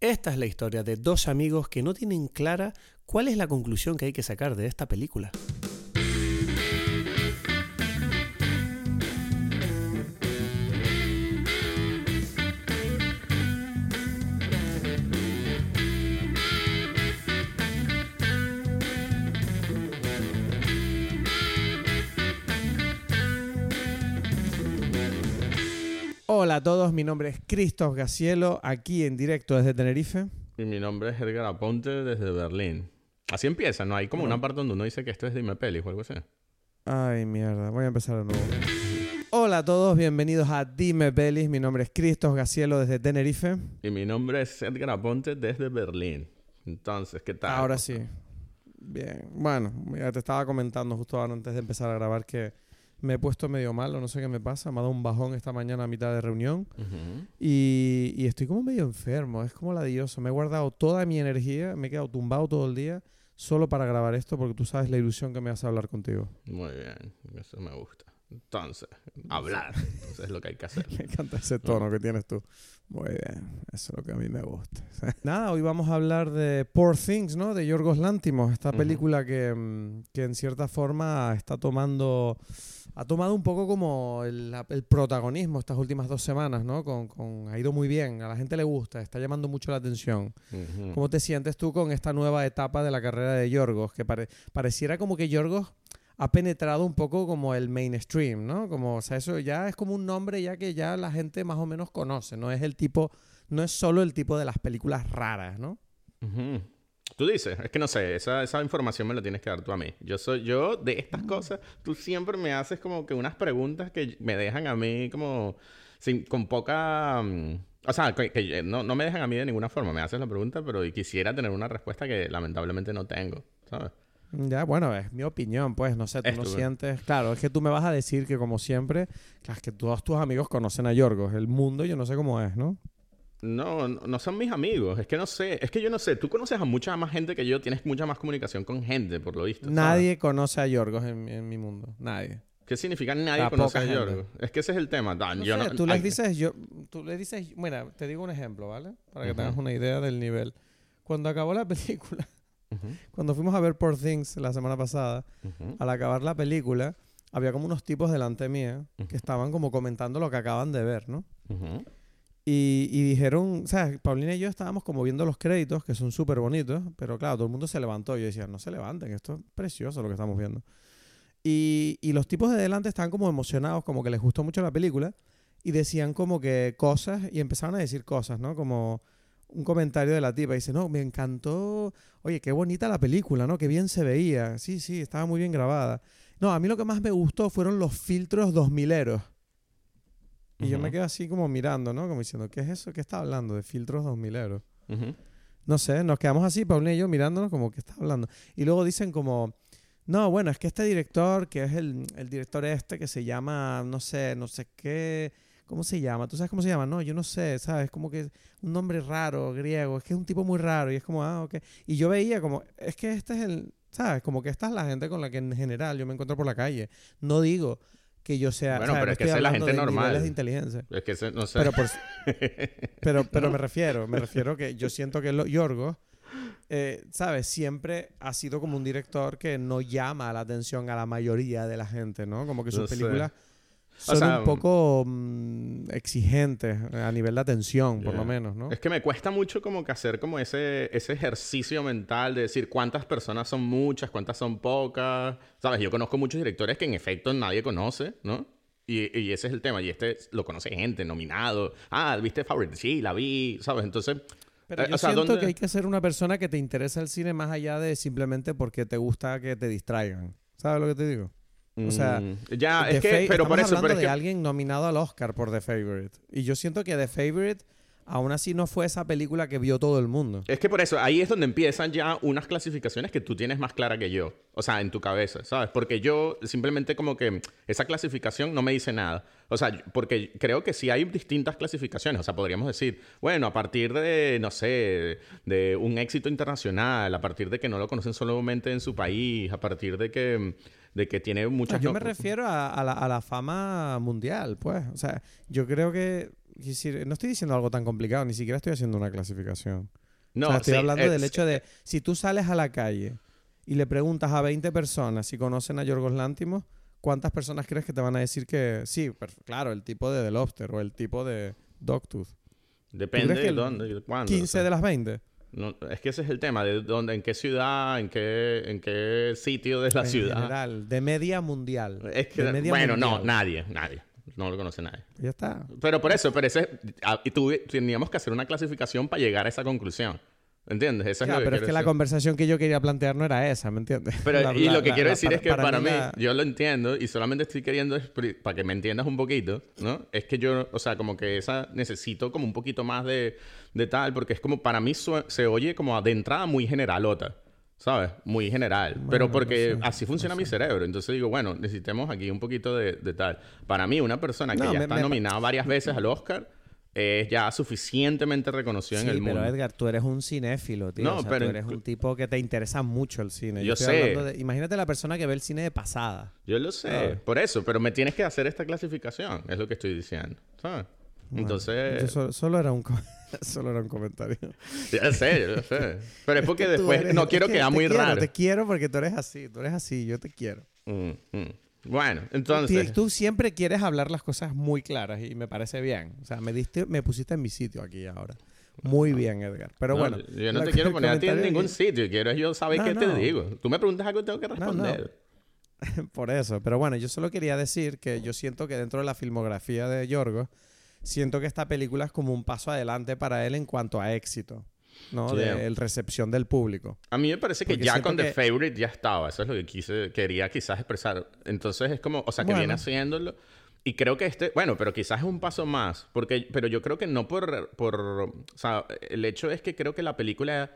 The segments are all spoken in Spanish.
Esta es la historia de dos amigos que no tienen clara cuál es la conclusión que hay que sacar de esta película. A todos, mi nombre es Cristos Gacielo, aquí en directo desde Tenerife. Y mi nombre es Edgar Aponte desde Berlín. Así empieza, ¿no? Hay como una parte donde uno dice que esto es Dime Pelis o algo así. Ay, mierda, voy a empezar de nuevo. Hola a todos, bienvenidos a Dime Pelis. Mi nombre es Cristos Gacielo desde Tenerife. Y mi nombre es Edgar Aponte desde Berlín. Entonces, ¿qué tal? Ahora sí. Bien. Bueno, ya te estaba comentando justo antes de empezar a grabar que me he puesto medio malo, no sé qué me pasa. Me ha dado un bajón esta mañana a mitad de reunión. Ujú. Y, y estoy como medio enfermo, es como ladilloso. Me he guardado toda mi energía, me he quedado tumbado todo el día solo para grabar esto porque tú sabes la ilusión que me hace hablar contigo. Muy bien, eso me gusta. Entonces, hablar. Eso es lo que hay que hacer. Me encanta ese tono que tienes tú. Muy bien, eso es lo que a mí me gusta. Nada, hoy vamos a hablar de Poor Things, ¿no? De Yorgos Lántimos, esta Ujú. película que, mm, que en cierta forma está tomando... Ha tomado un poco como el, el protagonismo estas últimas dos semanas, ¿no? Con, con- ha ido muy bien, a la gente le gusta, está llamando mucho la atención. ¿Cómo te sientes tú con esta nueva etapa de la carrera de Yorgos? Que pare- pareciera como que Yorgos ha penetrado un poco como el mainstream, ¿no? Como, o sea, eso ya es como un nombre ya que ya la gente más o menos conoce, no es el tipo, no es solo el tipo de las películas raras, ¿no? Ujú. Tú dices, es que no sé, esa, esa información me la tienes que dar tú a mí. Yo soy, yo de estas cosas, tú siempre me haces como que unas preguntas que me dejan a mí como sin, con poca... mm, o sea, que, que no, no me dejan a mí de ninguna forma. Me haces la pregunta, pero quisiera tener una respuesta que lamentablemente no tengo, ¿sabes? Ya, bueno, es mi opinión, pues, no sé, tú no sientes... Claro, es que tú me vas a decir que como siempre, claro, es que todos tus amigos conocen a Yorgos, el mundo yo no sé cómo es, ¿no? No, no, no son mis amigos. Es que no sé. Es que yo no sé. Tú conoces a mucha más gente que yo. Tienes mucha más comunicación con gente, por lo visto. ¿sabes? Nadie conoce a Yorgos en, en mi mundo, nadie. ¿Qué significa nadie La conoce a gente. Yorgo? Es que ese es el tema. Dan, No yo sé, no- tú les dices, yo, tú le dices, mira, te digo un ejemplo, ¿vale? Para que Ujú. tengas una idea del nivel. Cuando acabó la película, Ujú, cuando fuimos a ver Poor Things la semana pasada, ujú. al acabar la película, había como unos tipos delante mía que estaban como comentando lo que acaban de ver, ¿no? Y, y dijeron, o sea, Paulina y yo estábamos como viendo los créditos, que son súper bonitos, pero claro, todo el mundo se levantó. Yo decía, no se levanten, esto es precioso lo que estamos viendo. Y, y los tipos de delante estaban como emocionados, como que les gustó mucho la película, y decían como que cosas, y empezaron a decir cosas, ¿no? Como un comentario de la tipa, y dice, no, me encantó, oye, qué bonita la película, ¿no? Qué bien se veía, sí, sí, estaba muy bien grabada. No, a mí lo que más me gustó fueron los filtros 2000eros. Y yo me quedo así como mirando, ¿no? Como diciendo, ¿qué es eso? ¿Qué está hablando? De filtros 2000 euros. Ujú. No sé, nos quedamos así, Paulina y yo, mirándonos como, ¿qué está hablando? Y luego dicen como, no, bueno, es que este director, que es el, el director este que se llama, no sé, no sé qué, ¿cómo se llama? ¿Tú sabes cómo se llama? No, yo no sé, ¿sabes? Como que un nombre raro, griego, es que es un tipo muy raro y es como, ah, ok. Y yo veía como, es que este es el, ¿sabes? Como que esta es la gente con la que en general yo me encuentro por la calle. No digo que yo sea, Bueno, pero No es que es la gente de normal. de inteligencia. Es que ese- no sé. Pero, por, pero, pero me refiero, me refiero que yo siento que lo, Yorgos, eh, ¿sabes? Siempre ha sido como un director que no llama la atención a la mayoría de la gente, ¿no? Como que sus No sé. Películas O son sea, un poco mm, exigentes a nivel de atención, por Ya. lo menos, ¿no? Es que me cuesta mucho como que hacer como ese, ese ejercicio mental de decir cuántas personas son muchas, cuántas son pocas. Sabes, yo conozco muchos directores que en efecto nadie conoce, ¿no? Y, y ese es el tema. Y este lo conoce gente, nominado. Ah, ¿viste Favorite? Sí, la vi, ¿sabes? Entonces, Pero eh, yo o sea, siento ¿dónde- que hay que ser una persona que te interesa el cine más allá de simplemente porque te gusta que te distraigan. ¿Sabes lo que te digo? O sea, mm, ya, The es que, pero estamos por eso, pero es que alguien nominado al Oscar por The Favorite. Y yo siento que The Favorite aún así no fue esa película que vio todo el mundo. Es que por eso, ahí es donde empiezan ya unas clasificaciones que tú tienes más clara que yo. O sea, en tu cabeza, ¿sabes? Porque yo simplemente como que esa clasificación no me dice nada. O sea, porque creo que sí hay distintas clasificaciones. O sea, podríamos decir, bueno, a partir de, no sé, de un éxito internacional, a partir de que no lo conocen solamente en su país, a partir de que, de que tiene muchas... yo me refiero a, a la, a la fama mundial, pues. O sea, yo creo que no estoy diciendo algo tan complicado, ni siquiera estoy haciendo una clasificación. No, o sea, estoy sí, hablando es- del hecho de si tú sales a la calle y le preguntas a 20 personas si conocen a Yorgos Lántimos, ¿cuántas personas crees que te van a decir que sí? claro, el tipo de The Lobster o el tipo de Dogtooth. Depende de dónde y cuándo. 15 o sea. de las 20. No, es que ese es el tema, de dónde, en qué ciudad, en qué, en qué sitio de la en ciudad. general, de media mundial. Es que, De media bueno, no, nadie, nadie. No lo conoce nadie. Ya está. Pero por eso, pero ese, ah, y tuve- teníamos que hacer una clasificación para llegar a esa conclusión. ¿Entiendes? Eso Claro, es pero es que la decir. conversación que yo quería plantear no era esa, ¿me entiendes? Pero, La- y la- lo que la- quiero la- decir es que para, mí, la- yo lo entiendo y solamente estoy queriendo, para que me entiendas un poquito, ¿no? Es que yo, o sea, como que esa necesito como un poquito más de, de tal, porque es como, para mí se oye como de entrada muy generalota, ¿sabes? Muy general. Pero porque no sé, así funciona mi cerebro. Entonces digo, bueno, necesitemos aquí un poquito de, de tal. Para mí, una persona que No, ya me- está me nominada varias veces al Oscar es ya suficientemente reconocido Sí, en el mundo. pero Edgar, tú eres un cinéfilo, tío. No, o sea, pero tú eres un tipo que te interesa mucho el cine. Yo sé. de- imagínate la persona que ve el cine de pasada. Yo lo sé, por eso, pero me tienes que hacer esta clasificación, es lo que estoy diciendo, ¿sabes? Entonces, Yo solo, solo era un, solo era un comentario. ya sé, yo sé. Pero es porque Tú después eres- no quiero que quedar muy quiero, raro. Te quiero porque tú eres así, tú eres así, yo te quiero. Mm, mm. Bueno, entonces, Tú siempre quieres hablar las cosas muy claras y me parece bien. O sea, me diste, me pusiste en mi sitio aquí ahora. Muy bien, Edgar. Pero no, bueno. yo no te quiero poner a ti en ningún sitio, quiero yo saber No, qué te digo. Tú me preguntas algo y tengo que responder. Por eso, pero bueno, yo solo quería decir que yo siento que dentro de la filmografía de Yorgos, siento que esta película es como un paso adelante para él en cuanto a éxito, ¿no? De el recepción del público. A mí me parece que Porque ya con The que- Favorite ya estaba. Eso es lo que quise, quería quizás expresar. Entonces es como, o sea, que Bueno. viene haciéndolo. Y creo que este, bueno, pero quizás es un paso más. Porque, pero yo creo que no por, por, o sea, el hecho es que creo que la película,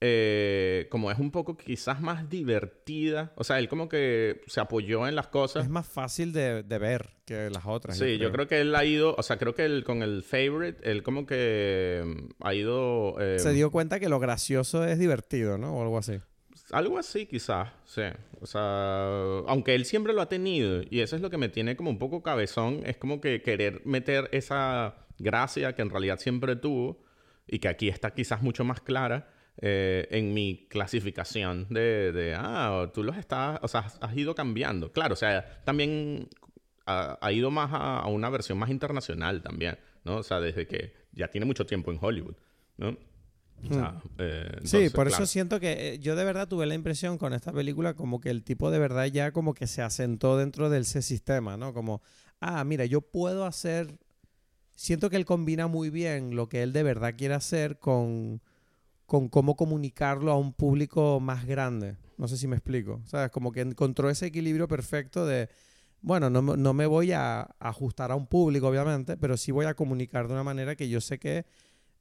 eh, como es un poco quizás más divertida. O sea, él como que se apoyó en las cosas. Es más fácil de, de ver que las otras. Sí, yo creo que él ha ido, o sea, creo que él con el favorite, él como que mm, ha ido... eh, Se dio cuenta que lo gracioso es divertido, ¿no? O algo así. Algo así, quizás, sí. O sea, aunque él siempre lo ha tenido, y eso es lo que me tiene como un poco cabezón, es como que querer meter esa gracia que en realidad siempre tuvo, y que aquí está quizás mucho más clara, eh, en mi clasificación de, de, ah, tú los estás, o sea, has- ido cambiando. Claro, o sea, también ha, ha ido más a, a una versión más internacional también, ¿no? O sea, desde que ya tiene mucho tiempo en Hollywood, ¿no? O sea, eh, sí, por claro. eso siento que eh, yo de verdad tuve la impresión con esta película como que el tipo de verdad ya como que se asentó dentro del ese sistema, ¿no? Como, ah, mira, yo puedo hacer... Siento que él combina muy bien lo que él de verdad quiere hacer con, con cómo comunicarlo a un público más grande. No sé si me explico. ¿Sabes? Como que encontró ese equilibrio perfecto de, bueno, no, no me voy a ajustar a un público, obviamente, pero sí voy a comunicar de una manera que yo sé que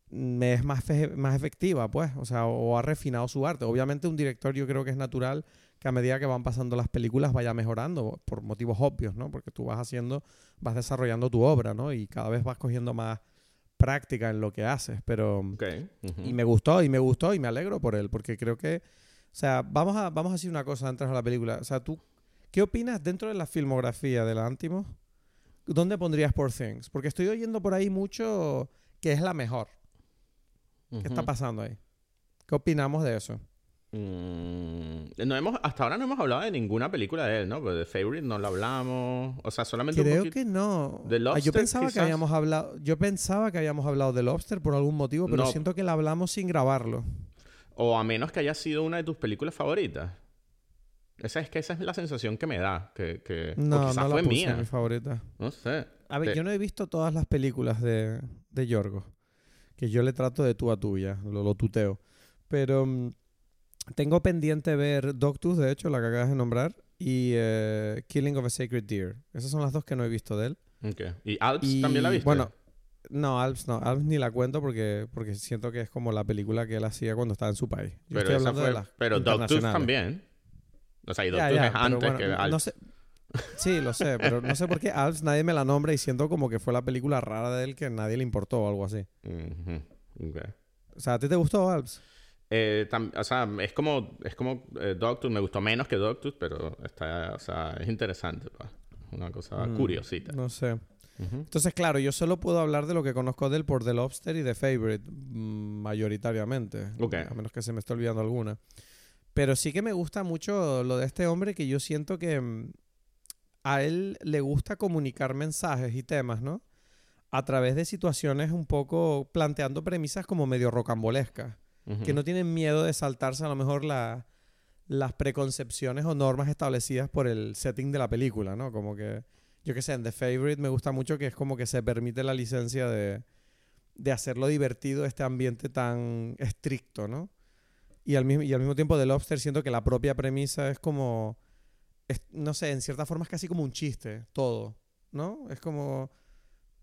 me es más, más efectiva, pues, o sea, o ha refinado su arte. Obviamente un director yo creo que es natural que a medida que van pasando las películas vaya mejorando por motivos obvios, ¿no? Porque tú vas haciendo, vas desarrollando tu obra, ¿no? Y cada vez vas cogiendo más práctica en lo que haces, pero... Ujú. Y me gustó, y me gustó, y me alegro por él, porque creo que, o sea, vamos a, vamos a decir una cosa antes de la película. O sea, tú, ¿qué opinas dentro de la filmografía de la Antimo? ¿Dónde pondrías Poor Things? Porque estoy oyendo por ahí mucho que es la mejor. ¿Qué está pasando ahí? ¿Qué opinamos de eso? Mm, no hemos, hasta ahora no hemos hablado de ninguna película de él, ¿no? Pues de Favorite no lo hablamos. O sea, solamente Creo que no. ¿De Ah, yo Lobster, pensaba que habíamos hablado, yo pensaba que habíamos hablado de Lobster por algún motivo, pero No. siento que la hablamos sin grabarlo. O a menos que haya sido una de tus películas favoritas. Esa es que esa es la sensación que me da. Que, que... o No, quizás no la fue mía. mi favorita. No sé. A ver, yo no he visto todas las películas de, de Yorgos. Que yo le trato de tú a tú ya, lo, lo tuteo. Pero mm, tengo pendiente ver Dogtooth, de hecho, la que acabas de nombrar, y eh, Killing of a Sacred Deer. Esas son las dos que no he visto de él. ¿Y Alps Y, también la viste? Bueno, no, Alps no. Alps ni la cuento porque, porque siento que es como la película que él hacía cuando estaba en su país. Yo pero esa fue. Pero internacionales. también. O sea, y Ya, ya, es antes bueno, que Alps. no sé. Sí, lo sé, pero no sé por qué Alps nadie me la nombra y siento como que fue la película rara de él que a nadie le importó o algo así. O sea, ¿a ti te gustó Alps? Eh, tam- o sea, es como, es como eh. Me gustó menos que Dogtooth, pero está, o sea, es interesante. pues. Una cosa Mm, curiosita. No sé. Entonces, claro, yo solo puedo hablar de lo que conozco de él por The Lobster y The Favorite, mm, mayoritariamente. Ok. A menos que se me esté olvidando alguna. Pero sí que me gusta mucho lo de este hombre que yo siento que mm, a él le gusta comunicar mensajes y temas, ¿no? A través de situaciones un poco planteando premisas como medio rocambolescas, que no tienen miedo de saltarse a lo mejor la- las preconcepciones o normas establecidas por el setting de la película, ¿no? Como que, yo qué sé, en The Favorite me gusta mucho que es como que se permite la licencia de, de hacerlo divertido este ambiente tan estricto, ¿no? Y al, mismo, y al mismo tiempo The Lobster siento que la propia premisa es como, es- no sé, en cierta forma es casi como un chiste, todo, ¿no? Es como,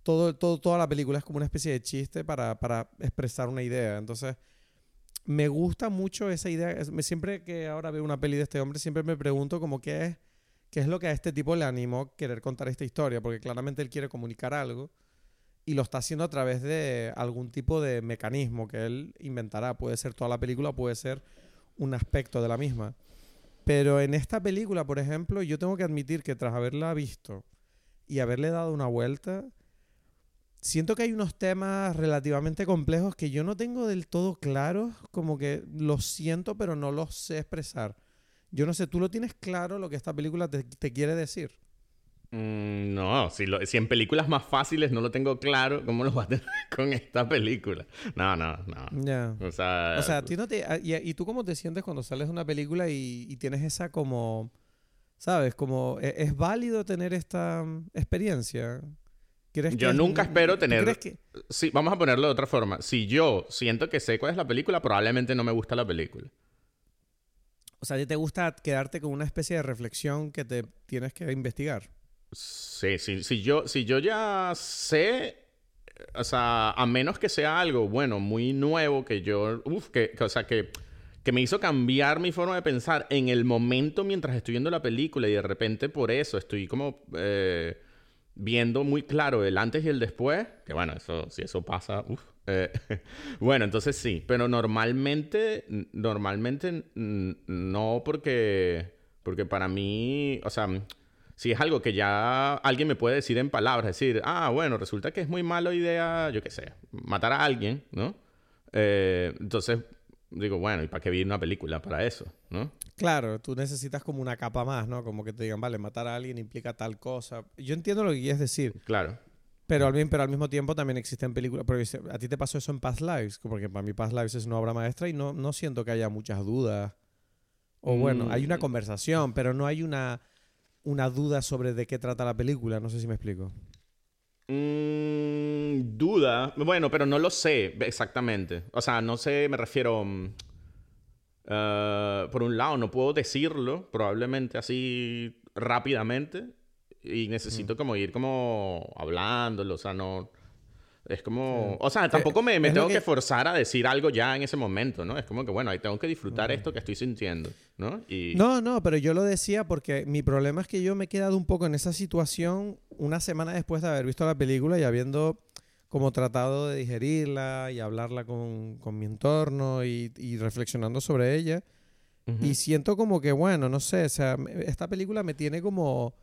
todo, todo, toda la película es como una especie de chiste para, para expresar una idea. Entonces, me gusta mucho esa idea. Me- siempre que ahora veo una peli de este hombre, siempre me pregunto como qué es, qué es lo que a este tipo le animó a querer contar esta historia, porque claramente él quiere comunicar algo y lo está haciendo a través de algún tipo de mecanismo que él inventará. Puede ser toda la película, puede ser un aspecto de la misma. Pero en esta película, por ejemplo, yo tengo que admitir que tras haberla visto y haberle dado una vuelta, siento que hay unos temas relativamente complejos que yo no tengo del todo claros, como que los siento pero no los sé expresar. Yo no sé, ¿tú lo tienes claro lo que esta película te, te quiere decir? Mm, no, si, lo- si en películas más fáciles no lo tengo claro, ¿cómo lo vas a tener con esta película? No, no, no. Ya. O sea, O sea, ti no te, y, y tú cómo te sientes cuando sales de una película y, y tienes esa como, ¿sabes? Como, ¿e- ¿es, válido tener esta mm, experiencia? ¿Crees que Yo nunca un- espero ¿tú tener- crees que- sí, vamos a ponerlo de otra forma. Si yo siento que sé cuál es la película, probablemente no me gusta la película. o sea, ¿a ti te gusta quedarte con una especie de reflexión que te tienes que investigar? Sí, sí, si yo, si yo ya sé, o sea, a menos que sea algo, bueno, muy nuevo, que yo, uff, que, que, o sea, que, que me hizo cambiar mi forma de pensar en el momento mientras estoy viendo la película y de repente por eso estoy como eh, viendo muy claro el antes y el después, que bueno, eso, si eso pasa, eh, bueno, entonces sí, pero normalmente, normalmente no porque, porque para mí, o sea, si es algo que ya alguien me puede decir en palabras, decir, ah, bueno, resulta que es muy mala idea, yo qué sé, matar a alguien, ¿no? Eh, entonces digo, bueno, ¿y para qué vi una película para eso, no? Claro, tú necesitas como una capa más, ¿no? Como que te digan, vale, matar a alguien implica tal cosa. Yo entiendo lo que quieres decir, Claro. pero al, pero al mismo tiempo también existen películas. Porque a ti te pasó eso en Past Lives, porque para mí Past Lives es una obra maestra y no, no siento que haya muchas dudas. O bueno, hay una Mm. conversación, pero no hay una, una duda sobre de qué trata la película. No sé si me explico. Mm, duda. Bueno, pero no lo sé exactamente. O sea, no sé, me refiero. mm, eh, por un lado, no puedo decirlo, probablemente así rápidamente. Y necesito como ir como hablándolo. O sea, no. Es como. O sea, tampoco me, me tengo que... que- forzar a decir algo ya en ese momento, ¿no? Es como que, bueno, ahí tengo que disfrutar esto que estoy sintiendo, ¿no? Y. No, no, pero yo lo decía porque mi problema es que yo me he quedado un poco en esa situación una semana después de haber visto la película y habiendo como tratado de digerirla y hablarla con, con mi entorno y, y reflexionando sobre ella. Y siento como que, bueno, no sé, o sea, esta película me tiene como...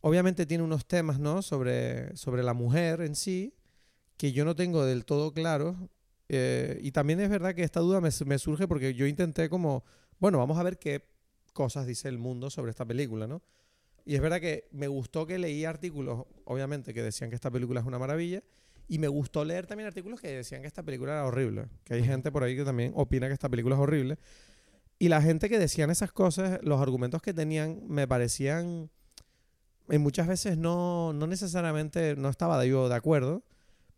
Obviamente tiene unos temas, ¿no? Sobre, sobre la mujer en sí, que yo no tengo del todo claro. Eh, y también es verdad que esta duda me, me surge porque yo intenté como, bueno, vamos a ver qué cosas dice el mundo sobre esta película, ¿no? Y es verdad que me gustó que leí artículos, obviamente, que decían que esta película es una maravilla. Y me gustó leer también artículos que decían que esta película era horrible. Que hay gente por ahí que también opina que esta película es horrible. Y la gente que decían esas cosas, los argumentos que tenían, me parecían. Y muchas veces no, no necesariamente no estaba yo de acuerdo.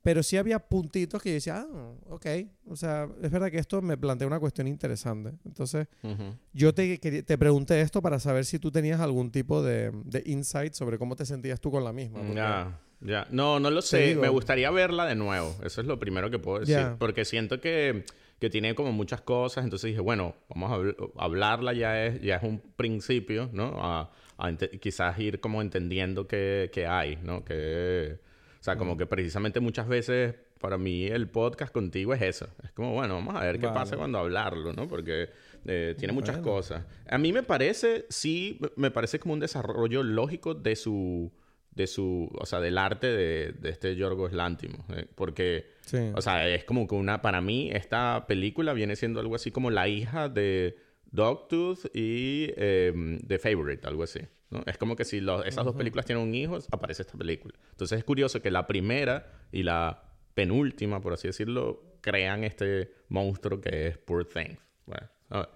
Pero sí había puntitos que yo decía, ah, ok. O sea, es verdad que esto me plantea una cuestión interesante. Entonces, Ujú. yo te, te pregunté esto para saber si tú tenías algún tipo de, de insight sobre cómo te sentías tú con la misma. Ya, ya. No, no lo sé. digo- Me gustaría verla de nuevo. Eso es lo primero que puedo decir. Ya. Porque siento que, que tiene como muchas cosas. Entonces dije, bueno, vamos a habl- hablarla ya es, ya es un principio, ¿no? A, a quizás ir como entendiendo qué, qué hay, ¿no? Que, sea, como que precisamente muchas veces para mí el podcast contigo es eso. Es como, bueno, vamos a ver qué Vale. pasa cuando hablarlo, ¿no? Porque eh, tiene muchas Bueno. cosas. A mí me parece, sí, me parece como un desarrollo lógico de su de su, o sea, del arte de, de este Yorgos Lanthimos, eh, porque, Sí. o sea, es como que una, para mí esta película viene siendo algo así como la hija de Dogtooth y eh, The Favorite, algo así. ¿No? Es como que si los- esas dos películas tienen un hijo, aparece esta película. Entonces es curioso que la primera y la penúltima, por así decirlo, crean este monstruo que es Poor Things. Bueno,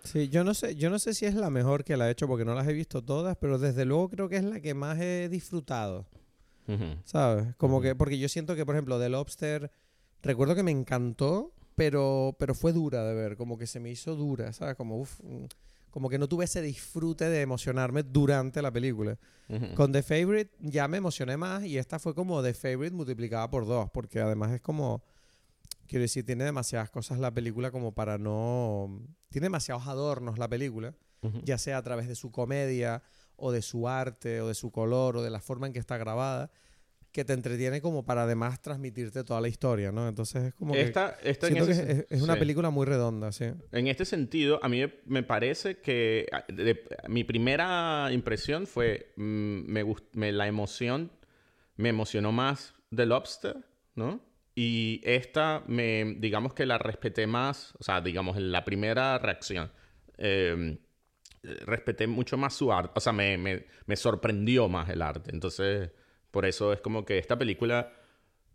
Sí, yo no sé, yo no sé si es la mejor que la he hecho porque no las he visto todas, pero desde luego creo que es la que más he disfrutado, ujú. ¿sabes? Como que, porque yo siento que, por ejemplo, The Lobster, recuerdo que me encantó, pero, pero fue dura de ver, como que se me hizo dura, ¿sabes? Como, uf, mm, como que no tuve ese disfrute de emocionarme durante la película. Con The Favorite ya me emocioné más y esta fue como The Favorite multiplicada por dos, porque además es como, quiero decir, tiene demasiadas cosas la película como para no... Tiene demasiados adornos la película, ya sea a través de su comedia o de su arte o de su color o de la forma en que está grabada, que te entretiene como para además transmitirte toda la historia, ¿no? Entonces es como que... Esta, esta en Siento que ese es, es una sí. película muy redonda, sí. En este sentido, a mí me- parece que a- de- mi primera impresión fue mm, me, me- la emoción me emocionó más The Lobster, ¿no? Y esta me digamos que la respeté más, o sea, digamos en la primera reacción. eh, respeté mucho más su arte, o sea, me, me, me sorprendió más el arte. Entonces, por eso es como que esta película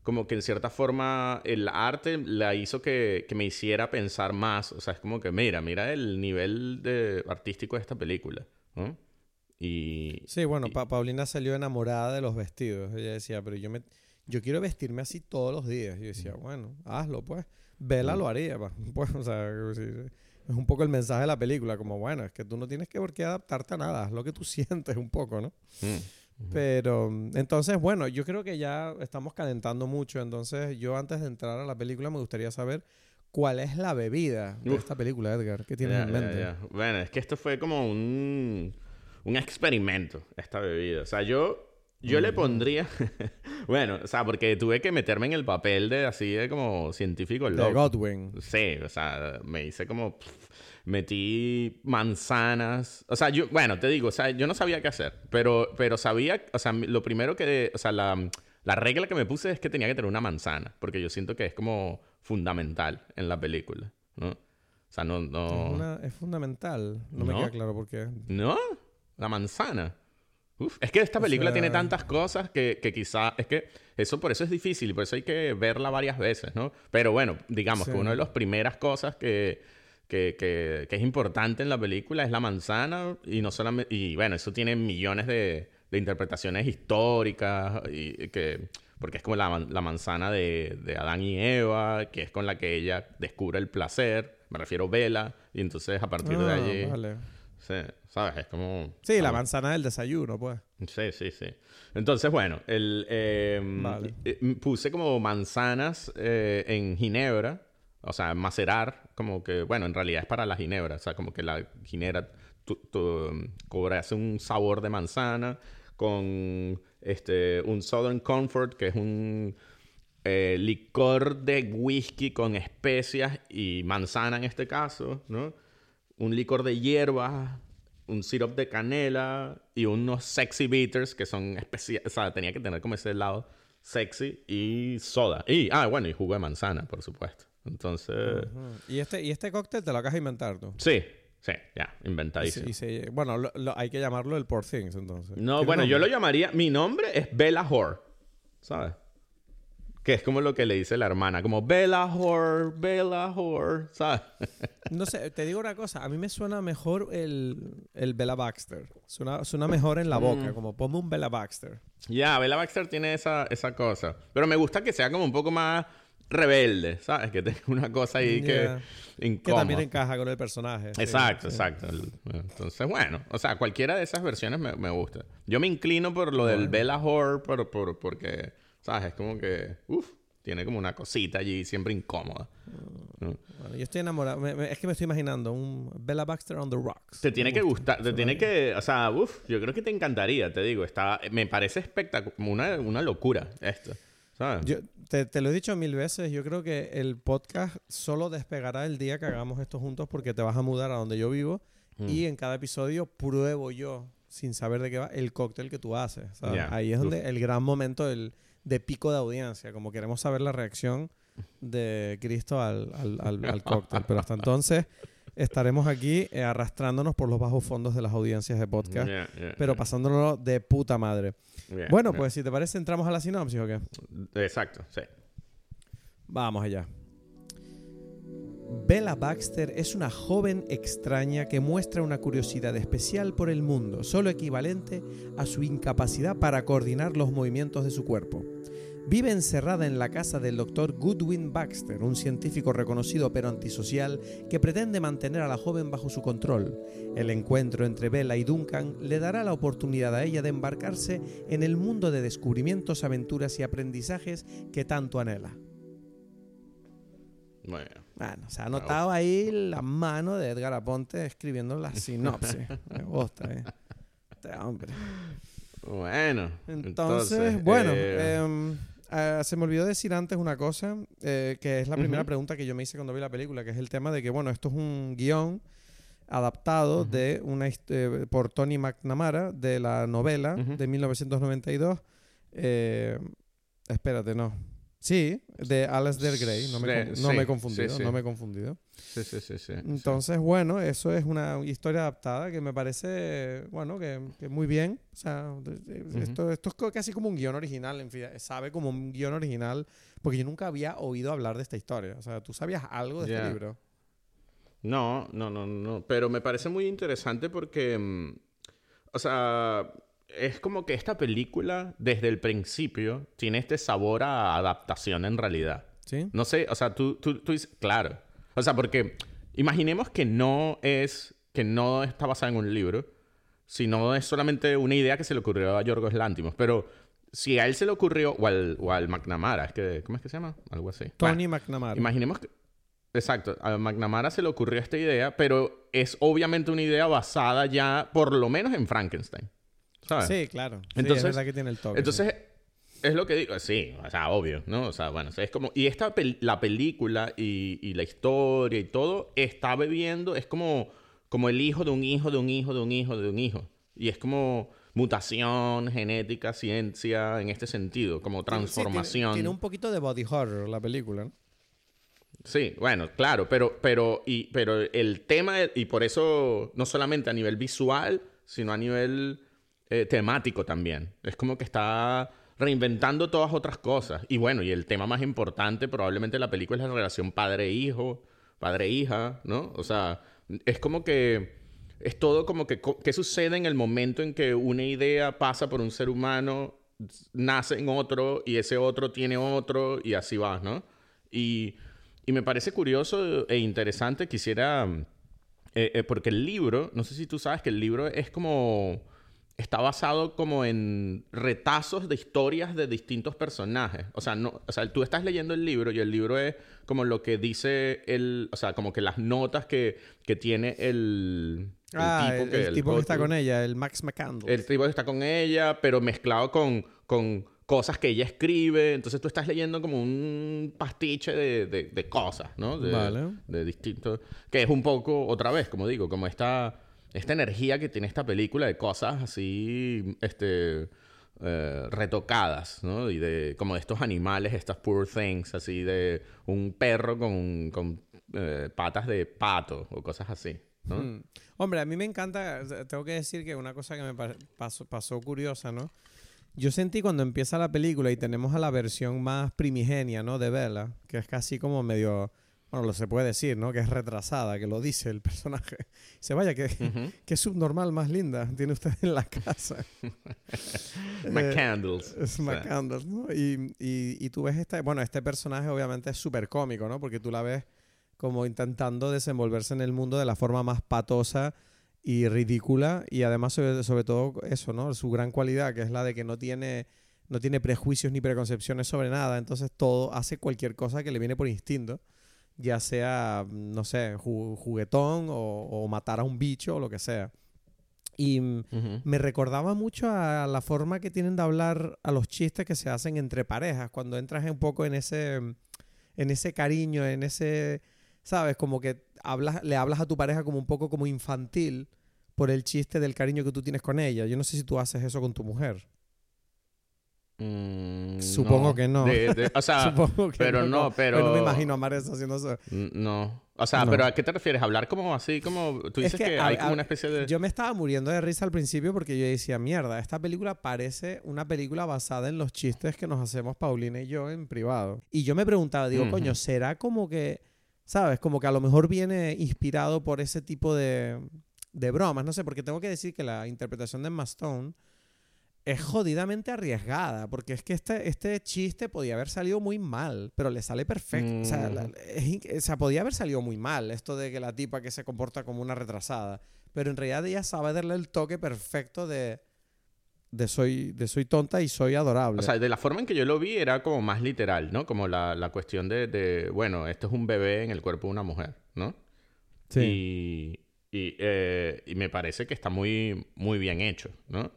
como que en cierta forma el arte la hizo que, que me hiciera pensar más. O sea, es como que, mira, mira el nivel de, artístico de esta película. ¿no? Y... Sí, bueno, y- Pa- Paulina salió enamorada de los vestidos. Ella decía, pero yo me yo quiero vestirme así todos los días. Yo decía, bueno, hazlo pues. Vela lo haría, pa. Pues, o sea, es un poco el mensaje de la película, como bueno, es que tú no tienes que por qué adaptarte a nada, haz lo que tú sientes un poco, ¿no? Mm. Pero mm, entonces, bueno, yo creo que ya estamos calentando mucho, entonces yo antes de entrar a la película me gustaría saber cuál es la bebida de Uf. esta película, Edgar, ¿qué tienes en mente? Bueno, es que esto fue como un, un experimento, esta bebida. O sea, yo, yo le pondría... bueno, o sea, porque tuve que meterme en el papel de así de como científico De loco. Godwin. Sí, o sea, me hice como... pff, metí manzanas. O sea, yo, bueno, te digo, o sea, yo no sabía qué hacer, pero, pero sabía, o sea, lo primero que, o sea, la, la regla que me puse es que tenía que tener una manzana, porque yo siento que es como fundamental en la película, ¿no? O sea, no, no... Es, una- es fundamental. No, me No. queda claro por qué. ¿No? La manzana. Uf, es que esta O película sea- tiene tantas cosas que, que quizá... Es que eso por eso es difícil y por eso hay que verla varias veces, ¿no? Pero bueno, digamos que Sí. una de las primeras cosas que, que, que- que es importante en la película es la manzana y no solamente... Y bueno, eso tiene millones de, de interpretaciones históricas y que... Porque es como la, la manzana de, de Adán y Eva, que es con la que ella descubre el placer. Me refiero a Vela. Y entonces a partir de Ah, allí... vale. Sí, ¿sabes? Es como... Sí, la como- manzana del desayuno, pues. Sí, sí, sí. Entonces, bueno, el, eh, Vale. puse como manzanas eh, en ginebra, o sea, macerar, como que, bueno, en realidad es para la ginebra, o sea, como que la ginebra tu, tu, cobra, hace un sabor de manzana con este, un Southern Comfort, que es un eh, licor de whisky con especias y manzana en este caso, ¿no? Un licor de hierbas, un syrup de canela y unos sexy bitters que son especiales. O sea, tenía que tener como ese lado sexy y soda. Y, ah, bueno, y jugo de manzana, por supuesto. Entonces. Y este, y este cóctel te lo acabas de inventar tú. sí, sí, ya, Y inventadísimo. y bueno, lo- lo- hay que llamarlo el Poor Things, entonces. No, ¿Tiene bueno, yo lo llamaría. Mi nombre es Bella Whore, ¿sabes? Que es como lo que le dice la hermana, como Bella Whore, Bella Whore, ¿sabes? No sé, te digo una cosa. A mí me suena mejor el, el Bella Baxter. Suena, suena mejor en la boca, Mm. como ponme un Bella Baxter. Ya, Bella Baxter tiene esa, esa cosa. Pero me gusta que sea como un poco más rebelde, ¿sabes? Que tenga una cosa ahí que Que incómoda. también encaja con el personaje. Exacto, sí. exacto. Entonces, bueno, o sea, cualquiera de esas versiones me, me gusta. Yo me inclino por lo del Bella Whore por, por- porque, ¿sabes? Es como que, uff, tiene como una cosita allí siempre incómoda. ¿no? Bueno, yo estoy enamorado. Me- me- es que me estoy imaginando un Bella Baxter on the Rocks. Te tiene Me que gusta. gustar, te tiene que, o sea, uff, yo creo que te encantaría, te digo, está, me parece espectacular, una, una locura esto, ¿sabes? Yo te, te lo he dicho mil veces. Yo creo que el podcast solo despegará el día que hagamos esto juntos porque te vas a mudar a donde yo vivo Mm. y en cada episodio pruebo yo sin saber de qué va el cóctel que tú haces. Ahí es Uf. donde el gran momento del, de pico de audiencia, como queremos saber la reacción de Cristo al, al- al- al cóctel. Pero hasta entonces estaremos aquí eh, arrastrándonos por los bajos fondos de las audiencias de podcast, Yeah, yeah, pero pasándolo de puta madre. Bueno, pues si te parece, entramos a la sinopsis o qué. Exacto, sí. Vamos allá. Bella Baxter es una joven extraña que muestra una curiosidad especial por el mundo, solo equivalente a su incapacidad para coordinar los movimientos de su cuerpo. Vive encerrada en la casa del Dr. Goodwin Baxter, un científico reconocido pero antisocial que pretende mantener a la joven bajo su control. El encuentro entre Bella y Duncan le dará la oportunidad a ella de embarcarse en el mundo de descubrimientos, aventuras y aprendizajes que tanto anhela. Bueno. Bueno, se ha notado ahí la mano de Edgar Aponte escribiendo la sinopsis. Me gusta, eh. Este hombre. Bueno. Entonces, bueno, eh, em, ah, se me olvidó decir antes una cosa, eh, que es la primera pregunta que yo me hice cuando vi la película, que es el tema de que, bueno, esto es un guion adaptado de una eh, por Tony McNamara de la novela Ujú. de 1992. Eh, espérate, no. Sí, de Alasdair Gray. No me, Sí, con- no sí, me he confundido, sí, sí. no me he confundido. sí, sí, sí, sí. Entonces, bueno, eso es una historia adaptada que me parece, bueno, que, que muy bien. O sea, esto, esto es casi como un guion original, en fin, sabe como un guion original, porque yo nunca había oído hablar de esta historia. O sea, ¿tú sabías algo de este libro? No, no, no, no. Pero me parece muy interesante porque, mm, o sea, es como que esta película, desde el principio, tiene este sabor a adaptación en realidad. ¿Sí? No sé, o sea, tú, tú, tú dices, claro. O sea, porque imaginemos que no es, que no está basada en un libro, sino es solamente una idea que se le ocurrió a Yorgos Lántimos. Pero si a él se le ocurrió, o al, o al McNamara, es que, ¿cómo es que se llama? Algo así. Tony Bueno, McNamara. Imaginemos que. Exacto, a McNamara se le ocurrió esta idea, pero es obviamente una idea basada ya, por lo menos, en Frankenstein. ¿Sabes? Sí, claro. Sí, Entonces- es verdad que tiene el toque. Entonces, es lo que digo, sí, o sea, obvio, ¿no? O sea, bueno, es como. Y esta pel- la película y, y la historia y todo está bebiendo, es como, como el hijo de un hijo de un hijo de un hijo de un hijo. Y es como mutación, genética, ciencia, en este sentido, como Sí, tiene- transformación. tiene, un poquito de body horror la película, ¿no? Sí, bueno, claro, pero, pero, y, pero el tema, y por eso no solamente a nivel visual, sino a nivel eh, temático también. Es como que está reinventando todas otras cosas. Y bueno, y el tema más importante probablemente de la película es la relación padre-hijo, padre-hija, ¿no? O sea, es como que es todo como que, ¿qué sucede en el momento en que una idea pasa por un ser humano, nace en otro y ese otro tiene otro y así va, ¿no? Y, y me parece curioso e interesante, quisiera, eh, eh, porque el libro, no sé si tú sabes que el libro es como, está basado como en retazos de historias de distintos personajes. O sea, no, o sea, tú estás leyendo el libro y el libro es como lo que dice el, o sea, como que las notas que, que tiene el, el ah, tipo el, que, el tipo que está con ella, el Max McCandle. el tipo que está con ella, pero mezclado con, con cosas que ella escribe. Entonces tú estás leyendo como un pastiche de, de- de cosas, ¿no? De, Vale. de distintos... Que es un poco, otra vez, como digo, como esta, esta energía que tiene esta película de cosas así, este... eh, retocadas, ¿no? Y de como de estos animales, estas poor things, así de un perro con, con eh, patas de pato o cosas así, ¿no? Mm. Hombre, a mí me encanta, tengo que decir que una cosa que me pa- pasó, pasó curiosa, ¿no? Yo sentí cuando empieza la película y tenemos a la versión más primigenia, ¿no? De Bella, que es casi como medio, bueno, lo se puede decir, ¿no? Que es retrasada, que lo dice el personaje. Se vaya, que, Ujú. qué subnormal más linda tiene usted en la casa. McCandles. Es O sea, McCandles, ¿no? Y, y, y tú ves este, bueno, este personaje obviamente es súper cómico, ¿no? Porque tú la ves como intentando desenvolverse en el mundo de la forma más patosa y ridícula y además sobre, sobre todo eso, ¿no? Su gran cualidad que es la de que no tiene no tiene prejuicios ni preconcepciones sobre nada, entonces todo hace cualquier cosa que le viene por instinto, ya sea, no sé, ju- juguetón o, o matar a un bicho o lo que sea. Y me recordaba mucho a la forma que tienen de hablar a los chistes que se hacen entre parejas, cuando entras un poco en ese, en ese cariño, en ese, ¿sabes? Como que hablas, le hablas a tu pareja como un poco como infantil, por el chiste del cariño que tú tienes con ella. Yo no sé si tú haces eso con tu mujer. Mm, Supongo que no. De- de- o sea, Supongo que pero no, pero- no me imagino a Mares haciendo eso. n- no. O sea, No. pero ¿a qué te refieres? ¿Hablar como así? como Tú Es dices que que, a- hay como una especie de... Yo me estaba muriendo de risa al principio porque yo decía, mierda, esta película parece una película basada en los chistes que nos hacemos Paulina y yo en privado. Y yo me preguntaba, digo, coño, ¿será como que, sabes, como que a lo mejor viene inspirado por ese tipo de, de bromas? No sé, porque tengo que decir que la interpretación de Emma Stone es jodidamente arriesgada, porque es que este, este chiste podía haber salido muy mal, pero le sale perfecto. O, sea, la- Mm. es o sea, podía haber salido muy mal esto de que la tipa que se comporta como una retrasada, pero en realidad ella sabe darle el toque perfecto de, de, soy, de soy tonta y soy adorable. O sea, de la forma en que yo lo vi era como más literal, ¿no? Como la, la cuestión de, de, bueno, esto es un bebé en el cuerpo de una mujer, ¿no? Y, y, eh, y me parece que está muy, muy bien hecho, ¿no?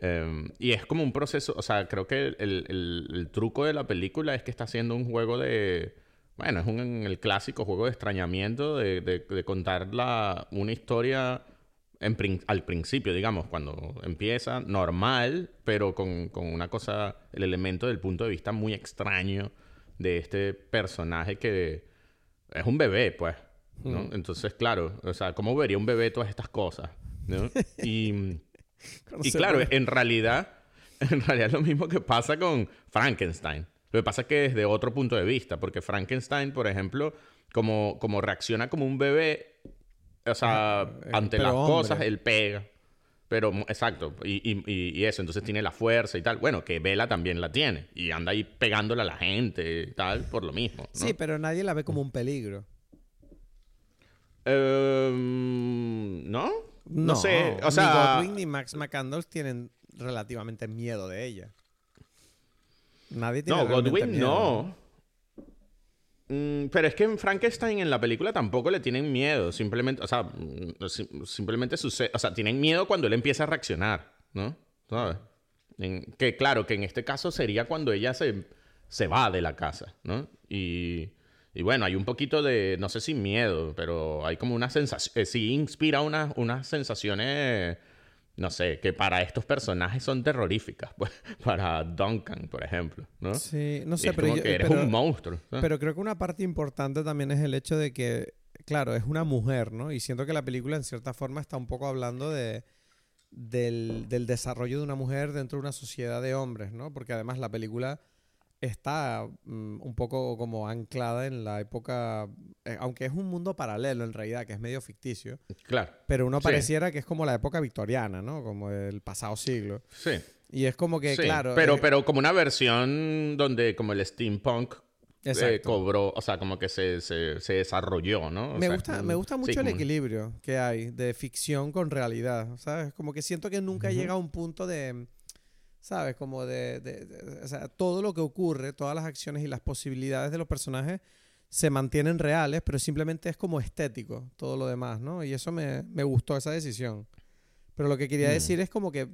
Em, y es como un proceso, o sea, creo que el, el- el truco de la película es que está haciendo un juego de, bueno, es un, el clásico juego de extrañamiento, de, de- de contar la, una historia en al principio, digamos, cuando empieza normal, pero con, con una cosa, el elemento del punto de vista muy extraño de este personaje que es un bebé, pues, ¿no? Mm. Entonces, claro, o sea, ¿cómo vería un bebé todas estas cosas? ¿no? Y... Y claro, en realidad, en realidad es lo mismo que pasa con Frankenstein. Lo que pasa es que desde otro punto de vista, porque Frankenstein, por ejemplo, como, como reacciona como un bebé, o sea, eh, ante las hombre. cosas, él pega. Pero, exacto, y, y- eso, entonces tiene la fuerza y tal. Bueno, que Vela también la tiene, y anda ahí pegándole a la gente y tal, por lo mismo. ¿no? Sí, pero nadie la ve como un peligro. Em, ¿No? No sé, o sea... Ni Godwin ni Max McCandles tienen relativamente miedo de ella. Nadie tiene No, Godwin miedo. no. Mm, pero es que en Frankenstein en la película tampoco le tienen miedo. Simplemente, o sea, mm, sim- simplemente sucede. O sea, tienen miedo cuando él empieza a reaccionar, ¿no? ¿Sabes? En- que claro, que en este caso sería cuando ella se, se va de la casa, ¿no? Y, y bueno, hay un poquito de, no sé si miedo, pero hay como una sensación, sí inspira unas unas sensaciones, no sé, que para estos personajes son terroríficas. Pues, para Duncan, por ejemplo, ¿no? Sí, no sé, es pero, como yo- que eres pero- un monstruo. ¿sabes? pero creo que una parte importante también es el hecho de que, claro, es una mujer, ¿no? Y siento que la película en cierta forma está un poco hablando de del, del desarrollo de una mujer dentro de una sociedad de hombres, ¿no? Porque además la película está mm, un poco como anclada en la época, eh, aunque es un mundo paralelo en realidad, que es medio ficticio, Claro, pero uno Sí. pareciera que es como la época victoriana, ¿no? Como el pasado siglo. sí. Y es como que, sí. claro... pero, eh, pero como una versión donde como el steampunk eh, cobró, o sea, como que se, se, se desarrolló, ¿no? O me, sea, gusta, me gusta mucho sí, el equilibrio que hay de ficción con realidad, ¿sabes? Como que siento que nunca Ujú. llega a un punto de, ¿sabes? Como de, de- de- O sea, todo lo que ocurre, todas las acciones y las posibilidades de los personajes se mantienen reales, pero simplemente es como estético todo lo demás, ¿no? Y eso me, me gustó, esa decisión. Pero lo que quería Mm. decir es como que,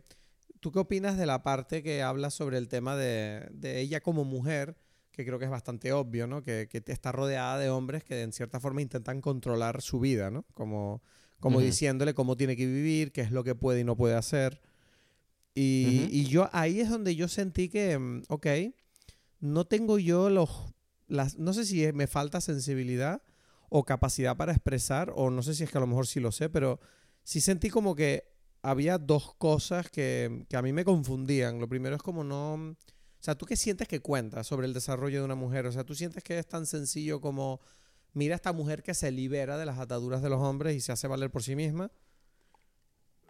¿tú qué opinas de la parte que habla sobre el tema de, de ella como mujer? que creo que es bastante obvio, ¿no? Que, que está rodeada de hombres que en cierta forma intentan controlar su vida, ¿no? Como, como diciéndole cómo tiene que vivir, qué es lo que puede y no puede hacer. Y, yo ahí es donde yo sentí que, mm, ok, no tengo yo los, las, no sé si me falta sensibilidad o capacidad para expresar, o no sé si es que a lo mejor sí lo sé, pero sí sentí como que había dos cosas que, que a mí me confundían. Lo primero es como no... O sea, ¿tú qué sientes que cuenta sobre el desarrollo de una mujer? O sea, ¿tú sientes que es tan sencillo como, mira a esta mujer que se libera de las ataduras de los hombres y se hace valer por sí misma?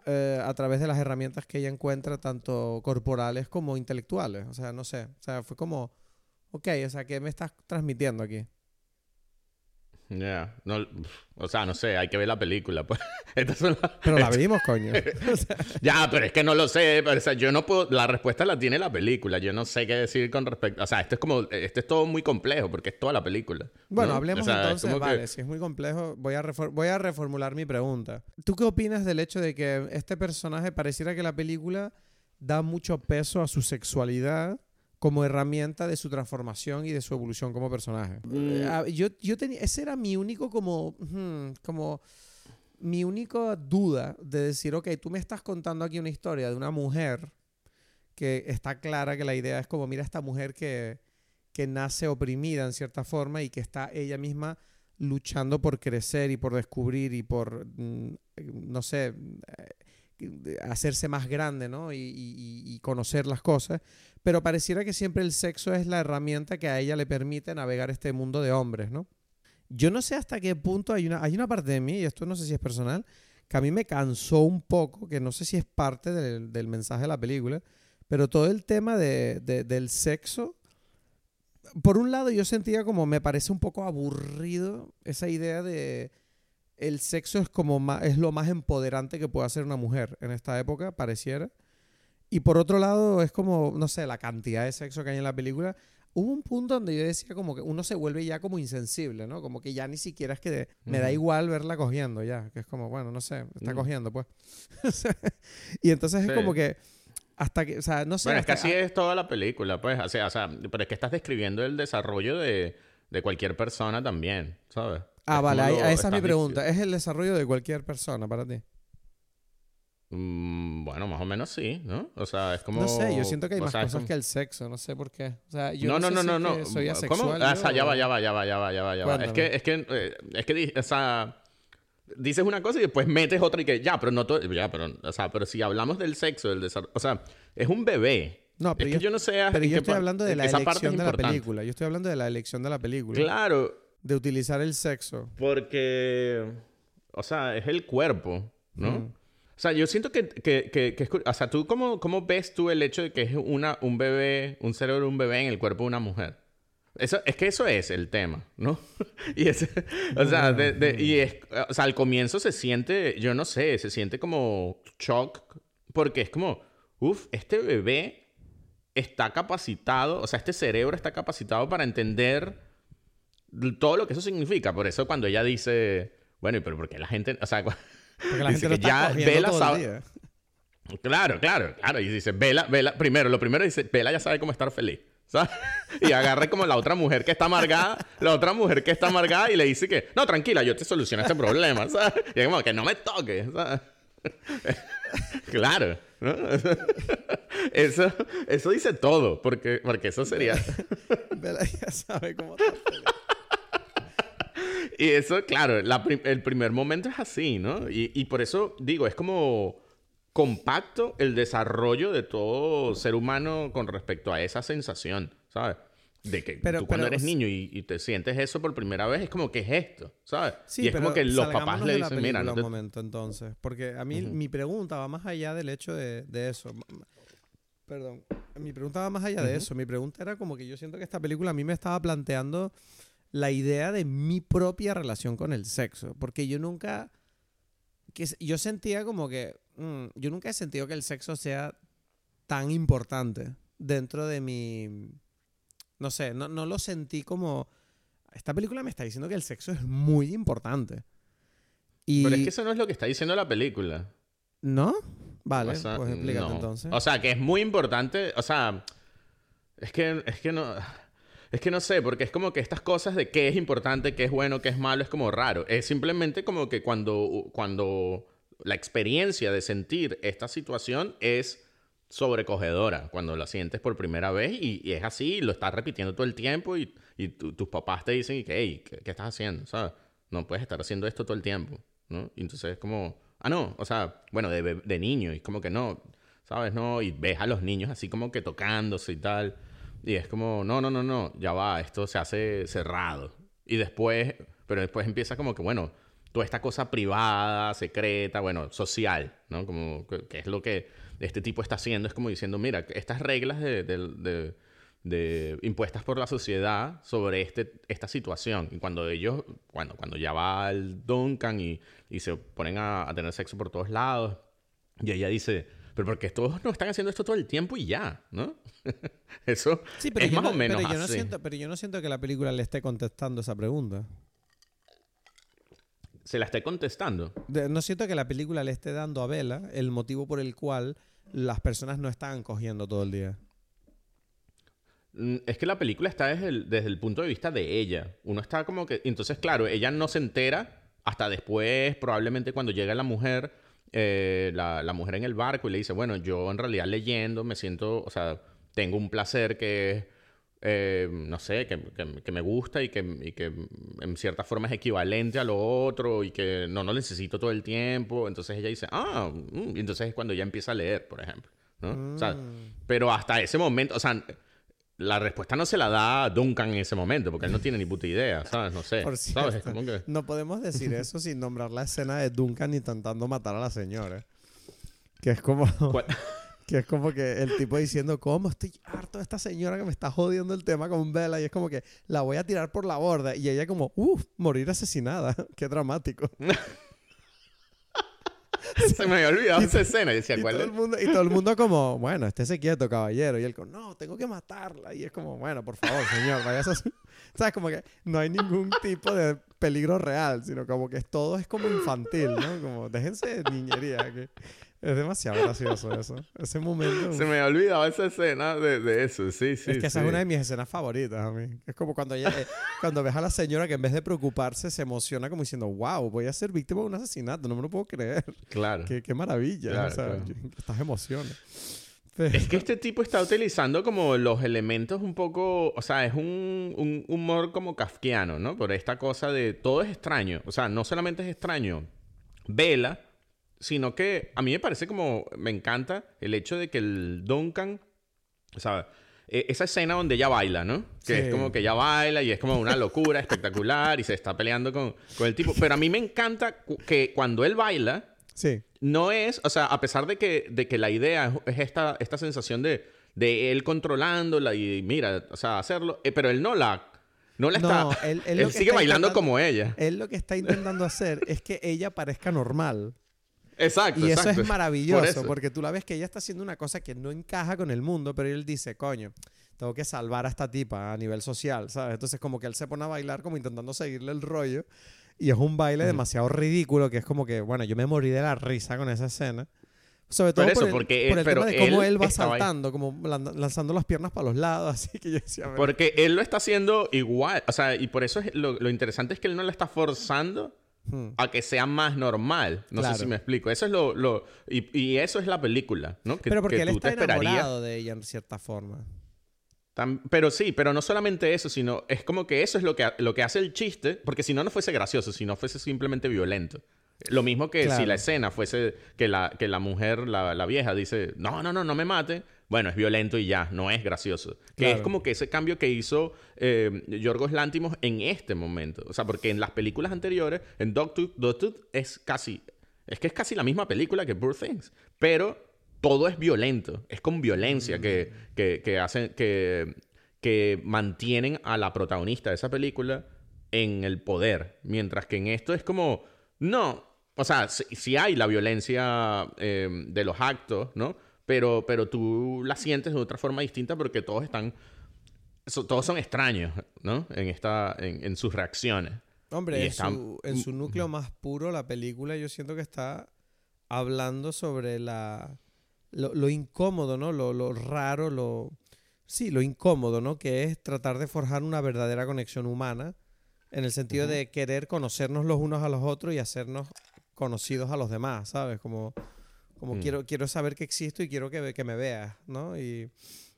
Eh, a través de las herramientas que ella encuentra, tanto corporales como intelectuales. O sea, no sé. O sea, fue como, ok, o sea, ¿qué me estás transmitiendo aquí? Ya, no, o sea, no sé, hay que ver la película. Pues. Estas son las- Pero la vimos, coño. O sea, Ya, pero es que no lo sé, pero, o sea, yo no puedo, la respuesta la tiene la película, yo no sé qué decir con respecto, o sea, esto es como, esto es todo muy complejo porque es toda la película. Bueno, ¿no? hablemos O sea, es entonces, que- vale, si es muy complejo, voy a, refor- voy a reformular mi pregunta. ¿Tú qué opinas del hecho de que este personaje pareciera que la película da mucho peso a su sexualidad como herramienta de su transformación y de su evolución como personaje? Mm. Ah, yo, yo tenía, ese era mi único como, hmm, como, mi única duda de decir, ok, tú me estás contando aquí una historia de una mujer que está clara que la idea es como, mira, esta mujer que, que nace oprimida en cierta forma y que está ella misma luchando por crecer y por descubrir y por, mm, no sé, eh, hacerse más grande, ¿no? Y, y- y conocer las cosas. Pero pareciera que siempre el sexo es la herramienta que a ella le permite navegar este mundo de hombres, ¿no? Yo no sé hasta qué punto hay una, hay una parte de mí, y esto no sé si es personal, que a mí me cansó un poco, que no sé si es parte del, mensaje de la película, pero todo el tema de- de- del sexo, por un lado yo sentía como me parece un poco aburrido esa idea de el sexo es como es lo más empoderante que puede hacer una mujer en esta época, pareciera. Y por otro lado es como, no sé, la cantidad de sexo que hay en la película. Hubo un punto donde yo decía como que uno se vuelve ya como insensible, ¿no? Como que ya ni siquiera es que me da igual verla cogiendo ya, que es como, bueno, no sé, está Mm. cogiendo pues. Y entonces es Sí. como que hasta que, o sea, no sé. Bueno, es que así es toda la película, pues. O sea, o sea, pero es que estás describiendo el desarrollo de, de cualquier persona también, ¿sabes? Ah, Es vale, ahí- esa es mi pregunta. ¿Es el desarrollo de cualquier persona para ti? Mm, bueno, más o menos sí, ¿no? O sea, es como... No sé, yo siento que hay más sea, cosas como- que el sexo, no sé por qué. O sea, yo no, no, no, sé no, si no, no. soy asexual. ¿Cómo? Ah, o sea, yo, ya va, ya va, ya va, ya va, ya va, ya va. Es que, es que, eh, es que, o sea, dices una cosa y después metes otra y que, ya, pero no todo, ya, pero, o sea, pero si hablamos del sexo, del desarrollo, o sea, es un bebé. No, pero es que yo- yo no sé Pero yo estoy hablando de la esa parte es elección de la película. Yo estoy hablando de la elección de la película. Claro, De utilizar el sexo. porque, o sea, es el cuerpo, ¿no? Mm. O sea, yo siento que, que, que, que es o sea, ¿tú cómo, cómo ves tú el hecho de que es una, un bebé, un cerebro de un bebé en el cuerpo de una mujer? Eso, es que eso es el tema, ¿no? y es, o sea, de- de- y es, o sea, al comienzo se siente, yo no sé, se siente como shock, porque es como, uff, este bebé está capacitado, o sea, este cerebro está capacitado para entender todo lo que eso significa. Por eso cuando ella dice, bueno, ¿y pero por qué la gente, o sea, Porque la Dice gente lo que está ya todo sabe-. Claro, claro, claro. Y dice, Vela, Vela, primero, lo primero dice, Vela ya sabe cómo estar feliz. ¿sabes? Y agarra como la otra mujer que está amargada, la otra mujer que está amargada y le dice que, no, tranquila, yo te soluciono este problema, ¿sabes? Y es como que no me toques, ¿sabes? claro, ¿no? Eso, eso dice todo, porque, porque eso sería... Vela ya sabe cómo está feliz. Y eso, claro, la el primer momento es así, ¿no? Y, y por eso digo, es como compacto el desarrollo de todo ser humano con respecto a esa sensación, ¿sabes? De que Pero- tú cuando pero- eres niño y, y te sientes eso por primera vez, es como, ¿qué es esto? ¿Sabes? Sí, y es como que los papás le dicen, mira, no te- un momento entonces, porque a mí mi pregunta va más allá del hecho de, de eso. Perdón, mi pregunta va más allá de eso. Mi pregunta era como que yo siento que esta película a mí me estaba planteando la idea de mi propia relación con el sexo, porque yo nunca que yo sentía como que mm, yo nunca he sentido que el sexo sea tan importante dentro de mi no sé, no, no lo sentí como esta película me está diciendo que el sexo es muy importante. Y Pero es que eso no es lo que está diciendo la película. ¿No? Vale, O sea, pues explícate no. entonces. O sea, que es muy importante. O sea, es que, es que no. Es que no sé, porque es como que estas cosas de qué es importante, qué es bueno, qué es malo, es como raro. Es simplemente como que cuando, cuando la experiencia de sentir esta situación es sobrecogedora, cuando la sientes por primera vez y, es así, lo estás repitiendo todo el tiempo y, y tu- tus papás te dicen que, hey, ¿qué, estás haciendo? ¿Sabes? No puedes estar haciendo esto todo el tiempo, ¿no? Y entonces es como, ah, no, o sea, bueno, de, de niño, y como que no, ¿sabes? No, y ves a los niños así como que tocándose y tal, y es como, no, no, no, no, ya va, esto se hace cerrado. Y después, pero después empieza como que, bueno, toda esta cosa privada, secreta, bueno, social, ¿no? Como que, es lo que este tipo está haciendo, es como diciendo, mira, estas reglas de, de- de- impuestas por la sociedad sobre este, esta situación. Y cuando ellos, cuando, cuando ya va el Duncan y, y se ponen a tener sexo por todos lados, y ella dice, pero porque todos no están haciendo esto todo el tiempo y ya, ¿no? Eso sí, pero es más no, o menos pero yo no siento, pero yo no siento que la película le esté contestando esa pregunta. Se la esté contestando. De- no siento que la película le esté dando a Bella el motivo por el cual las personas no están cogiendo todo el día. Mm, Es que la película está desde el, desde el punto de vista de ella. Uno está como que... Entonces, claro, ella no se entera hasta después, probablemente cuando llega la mujer, eh, la, la mujer en el barco y le dice, bueno, yo en realidad leyendo me siento, o sea, tengo un placer que es eh, no sé, que, que, que, me gusta y que, y que en cierta forma es equivalente a lo otro y que no, no necesito todo el tiempo. Entonces ella dice, ah, mm", y entonces es cuando ella empieza a leer, por ejemplo. ¿no? O sea, Mm. pero hasta ese momento, o sea, la respuesta no se la da Duncan en ese momento, porque él no tiene ni puta idea, ¿sabes? No sé. Por ¿Sabes? cierto, Como que... no podemos decir eso sin nombrar la escena de Duncan intentando matar a la señora. Que es como... ¿Cuál? Que es como que el tipo diciendo, ¿cómo estoy harto de esta señora que me está jodiendo el tema con Bella? Y es como que la voy a tirar por la borda. Y ella como, uff, morir asesinada. Qué dramático. se me había olvidado esa escena. Y decía, Y ¿cuál todo, es? el mundo, y todo el mundo como, bueno, estése quieto, caballero. Y él como, no, tengo que matarla. Y es como, bueno, por favor, señor, vaya a... ¿Sabes? Como que no hay ningún tipo de peligro real, sino como que todo es como infantil, ¿no? Como, déjense de niñería. Que es demasiado gracioso eso. Ese momento... Se me había olvidado esa escena de, de eso. Sí, sí. es que esa sí. es una de mis escenas favoritas a mí. Es como cuando ella, eh, cuando ves a la señora que en vez de preocuparse se emociona como diciendo, wow, voy a ser víctima de un asesinato, no me lo puedo creer. Claro. Qué, qué maravilla. Claro, o sea, claro. yo- estas emociones. Pero- Es que este tipo está utilizando como los elementos un poco, o sea, es un, un humor como kafkiano, ¿no? Por esta cosa de todo es extraño, o sea, no solamente es extraño Vela, sino que a mí me parece como, me encanta el hecho de que el Duncan, o sea, e- esa escena donde ella baila, ¿no? Que Sí. es como que ella baila y es como una locura espectacular y se está peleando con, con el tipo, pero a mí me encanta que cuando él baila, sí. no es, o sea, a pesar de que, de que la idea es, es esta, esta sensación de, de él controlándola y mira, o sea, hacerlo, eh, pero él no la, no la No, está, él- él, sigue bailando como ella. Él lo que está intentando hacer es que ella parezca normal. Exacto, Y eso es maravilloso, Por eso. porque tú la ves que ella está haciendo una cosa que no encaja con el mundo, pero él dice, coño, tengo que salvar a esta tipa a nivel social, ¿sabes? Entonces como que él se pone a bailar como intentando seguirle el rollo. Y es un baile demasiado ridículo, que es como que, bueno, yo me morí de la risa con esa escena. Sobre todo Por eso, por el, porque por el pero tema de cómo él él va ahí. saltando, como lan- lanzando las piernas para los lados, así que yo decía, "Bueno, Porque él lo está haciendo igual, o sea, y por eso es, lo, lo interesante es que él no la está forzando hmm". a que sea más normal. No Claro. sé si me explico. Eso es lo, lo y, y eso es la película, ¿no? Que, pero porque que él tú está te enamorado de ella en cierta forma. Tam- Pero sí, pero no solamente eso, sino es como que eso es lo que, lo que hace el chiste, porque si no, no fuese gracioso, si no fuese simplemente violento. Lo mismo que Claro. si la escena fuese que la, que la mujer, la, la vieja, dice, no, no, no, no me mate. Bueno, es violento y ya, no es gracioso. Que es como que ese cambio que hizo eh, Yorgos Lántimos en este momento. O sea, porque en las películas anteriores, en Dogtooth, Dogtooth es casi... Es que es casi la misma película que Poor Things. Pero todo es violento. Es con violencia que, que, que hacen... Que, que mantienen a la protagonista de esa película en el poder. Mientras que en esto es como... No. O sea, sí hay la violencia eh, de los actos, ¿no? Pero, pero tú la sientes de otra forma distinta porque todos están... so- todos son extraños, ¿no? En, esta, en, en sus reacciones. Hombre, en, está- su, en su núcleo más puro, la película yo siento que está hablando sobre la lo, lo incómodo, ¿no? Lo, lo raro, lo... Sí, lo incómodo, ¿no? Que es tratar de forjar una verdadera conexión humana en el sentido Ujú. de querer conocernos los unos a los otros y hacernos conocidos a los demás, ¿sabes? Como, como Mm. quiero, quiero saber que existo y quiero que, que me veas, ¿no? Y,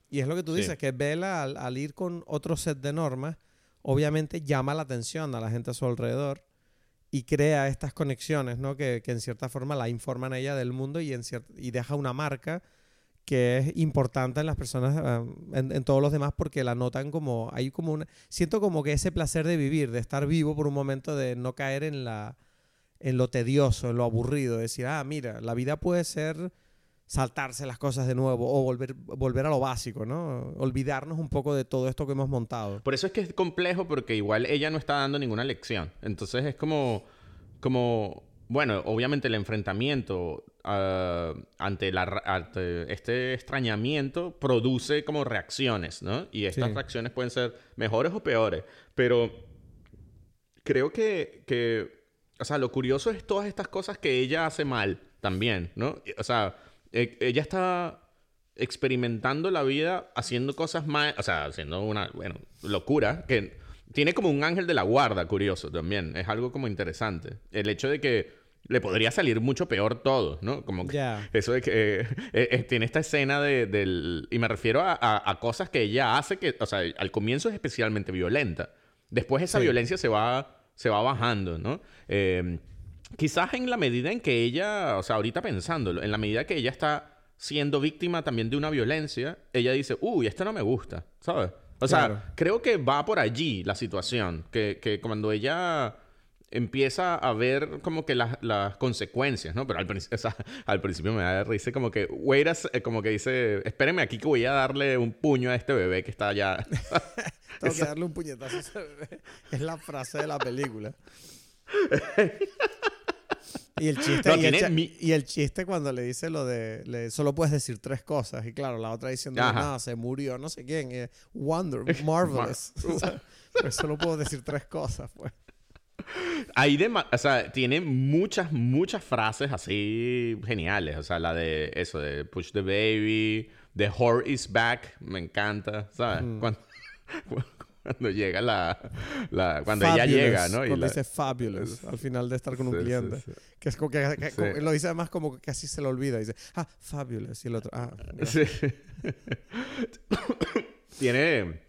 y es lo que tú Sí. dices, que Bella al, al ir con otro set de normas, obviamente llama la atención a la gente a su alrededor y crea estas conexiones, ¿no? Que, que en cierta forma la informan a ella del mundo y, en y deja una marca que es importante en las personas, en, en todos los demás, porque la notan como, hay como una, siento como que ese placer de vivir, de estar vivo por un momento, de no caer en la, en lo tedioso, en lo aburrido, de decir, ah, mira, la vida puede ser saltarse las cosas de nuevo o volver, volver a lo básico, ¿no? Olvidarnos un poco de todo esto que hemos montado. Por eso es que es complejo porque igual ella no está dando ninguna lección. Entonces es como, como bueno, obviamente el enfrentamiento ah, ante, la, ante este extrañamiento produce como reacciones, ¿no? Y estas Sí. reacciones pueden ser mejores o peores. Pero creo que, que, o sea, lo curioso es todas estas cosas que ella hace mal también, ¿no? O sea, e- ella está experimentando la vida haciendo cosas más, o sea, haciendo una, bueno, locura, que, tiene como un ángel de la guarda, curioso también. Es algo como interesante. El hecho de que le podría salir mucho peor todo, ¿no? Como que eso de que eh, eh, tiene esta escena de, del... Y me refiero a, a- a cosas que ella hace que, o sea, al comienzo es especialmente violenta. Después esa Sí. violencia se va, se va bajando, ¿no? Eh, quizás en la medida en que ella, o sea, ahorita pensándolo, en la medida que ella está siendo víctima también de una violencia, ella dice, uy, esto no me gusta, ¿sabes? O sea, Claro. creo que va por allí la situación, que, que cuando ella empieza a ver como que las, las consecuencias, ¿no? Pero al, princi- o sea, al principio me da risa como que, wait a eh, como que dice, espérenme aquí que voy a darle un puño a este bebé que está allá. Tengo que darle un puñetazo a ese bebé. Es la frase de la película. Y el chiste, No, y, el tiene cha- mi- y el chiste cuando le dice lo de le- solo puedes decir tres cosas. Y claro, la otra diciendo no, se murió, no sé quién. eh, Wonder, marvelous. O sea, pues solo puedo decir tres cosas, pues. Hay dema- o sea, tiene muchas, muchas frases así geniales. O sea, la de eso, de push the baby, the whore is back, me encanta, ¿sabes? Cuando, cuando llega la, la cuando ella Fabulous, llega, ¿no? Y Cuando la- dice fabulous al final de estar con un Sí, sí, cliente. sí. Que es como que, que- como- lo dice además como que casi se lo olvida. Dice, ah, fabulous. Y el otro, ah. Sí. tiene.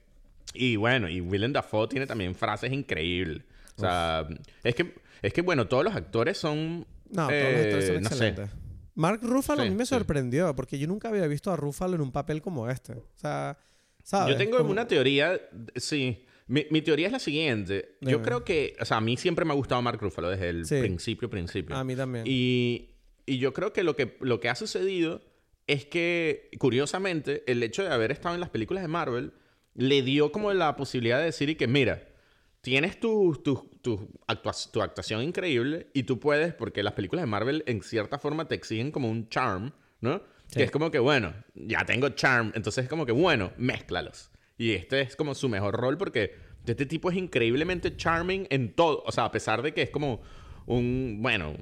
Y bueno, y Willem Dafoe tiene también frases increíbles. O sea, es que, es que, bueno, todos los actores son. No, todos eh, los actores son no sé. excelentes. Mark Ruffalo a mí me sí. sorprendió porque yo nunca había visto a Ruffalo en un papel como este. O sea, ¿sabes? Yo tengo Como- una teoría, sí. Mi, mi teoría es la siguiente. Yo creo que, o sea, a mí siempre me ha gustado Mark Ruffalo desde el Sí. principio, principio. A mí también. Y, y yo creo que lo, que lo que ha sucedido es que, curiosamente, el hecho de haber estado en las películas de Marvel le dio como la posibilidad de decir y que, mira, tienes tu, tu, tu, tu actuación increíble y tú puedes, porque las películas de Marvel en cierta forma te exigen como un charm, ¿no? Sí. Que es como que, bueno, ya tengo charm, entonces es como que, bueno, mézclalos. Y este es como su mejor rol porque este tipo es increíblemente charming en todo. O sea, a pesar de que es como un, bueno,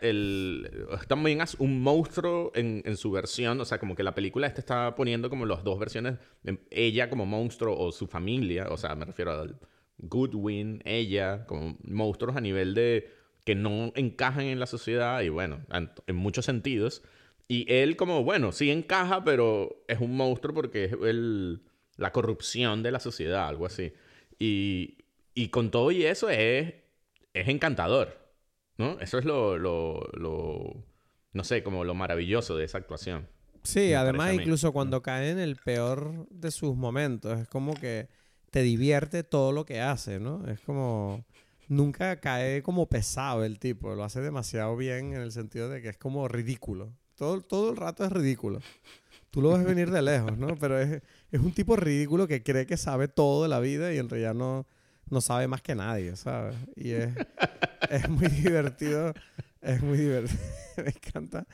el, es también un monstruo en, en su versión. O sea, como que la película esta está poniendo como las dos versiones, ella como monstruo o su familia. O sea, me refiero al Goodwin, ella, como monstruos a nivel de que no encajan en la sociedad y bueno, en, muchos sentidos. Y él como, bueno, sí encaja, pero es un monstruo porque es el, la corrupción de la sociedad, algo así. Y, y con todo y eso es, es encantador, ¿no? Eso es lo, lo, lo, no sé, como lo maravilloso de esa actuación. Sí, además incluso cuando cae en el peor de sus momentos, es como que te divierte todo lo que hace, ¿no? Es como... Nunca cae como pesado el tipo, lo hace demasiado bien en el sentido de que es como ridículo. Todo, todo el rato es ridículo. Tú lo ves venir de lejos, ¿no? Pero es, es un tipo ridículo que cree que sabe todo de la vida y en realidad no, no sabe más que nadie, ¿sabes? Y es, es muy divertido. Es muy divertido. me encanta.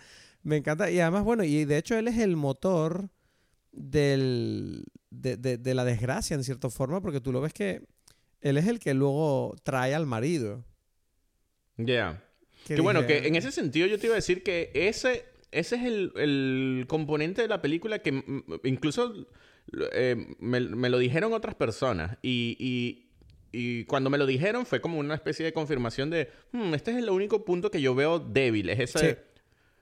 Me encanta. Y además, bueno, y de hecho él es el motor del, de, de- de la desgracia, en cierta forma, porque tú lo ves que él es el que luego trae al marido. Ya. Que Que bueno, que en ese sentido yo te iba a decir que ese, ese es el, el componente de la película que incluso eh, me, me lo dijeron otras personas y, y, y cuando me lo dijeron fue como una especie de confirmación de, "Hmm, este es el único punto que yo veo débil, es ese... Sí.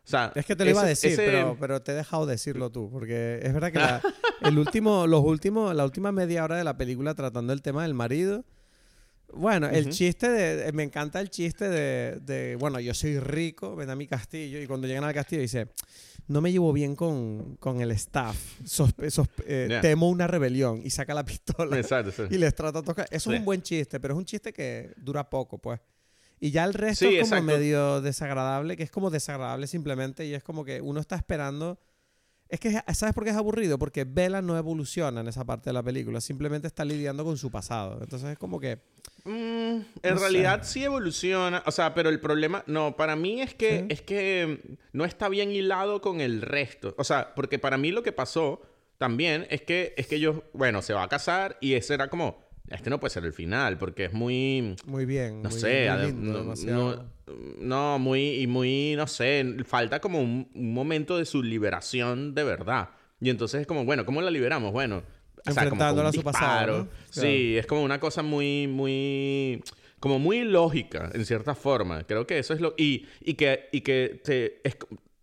O sea, Es que te lo iba a decir, ese- pero, pero te he dejado decirlo tú, porque es verdad que la, el último, los últimos, la última media hora de la película tratando el tema del marido, bueno, el chiste de, me encanta el chiste de, de, bueno, yo soy rico, ven a mi castillo, y cuando llegan al castillo dice, no me llevo bien con, con el staff, sospe- sospe- eh, temo una rebelión, y saca la pistola Exacto, sí. y les trata de tocar. Eso es un buen chiste, pero es un chiste que dura poco, pues. Y ya el resto Sí, es como exacto. medio desagradable, que es como desagradable simplemente y es como que uno está esperando. Es que, ¿sabes por qué es aburrido? Porque Bella no evoluciona en esa parte de la película, simplemente está lidiando con su pasado. Entonces es como que. Mm, en No sé. realidad sí evoluciona, o sea, pero el problema, no, para mí es que, Sí. es que no está bien hilado con el resto. O sea, porque para mí lo que pasó también es que, es que ellos, bueno, se va a casar y ese era como, este no puede ser el final, porque es muy, Muy bien. no muy- sé, muy lindo, no, no- no, muy, y muy, no sé, falta como un, un momento de su liberación de verdad. Y entonces es como, bueno, ¿cómo la liberamos? Bueno, o sea, como con Enfrentándola un a su pasado, disparo. ¿no? Sí, es como una cosa muy, muy, como muy lógica, en cierta forma. Creo que eso es lo... Y, y que, y que te, es,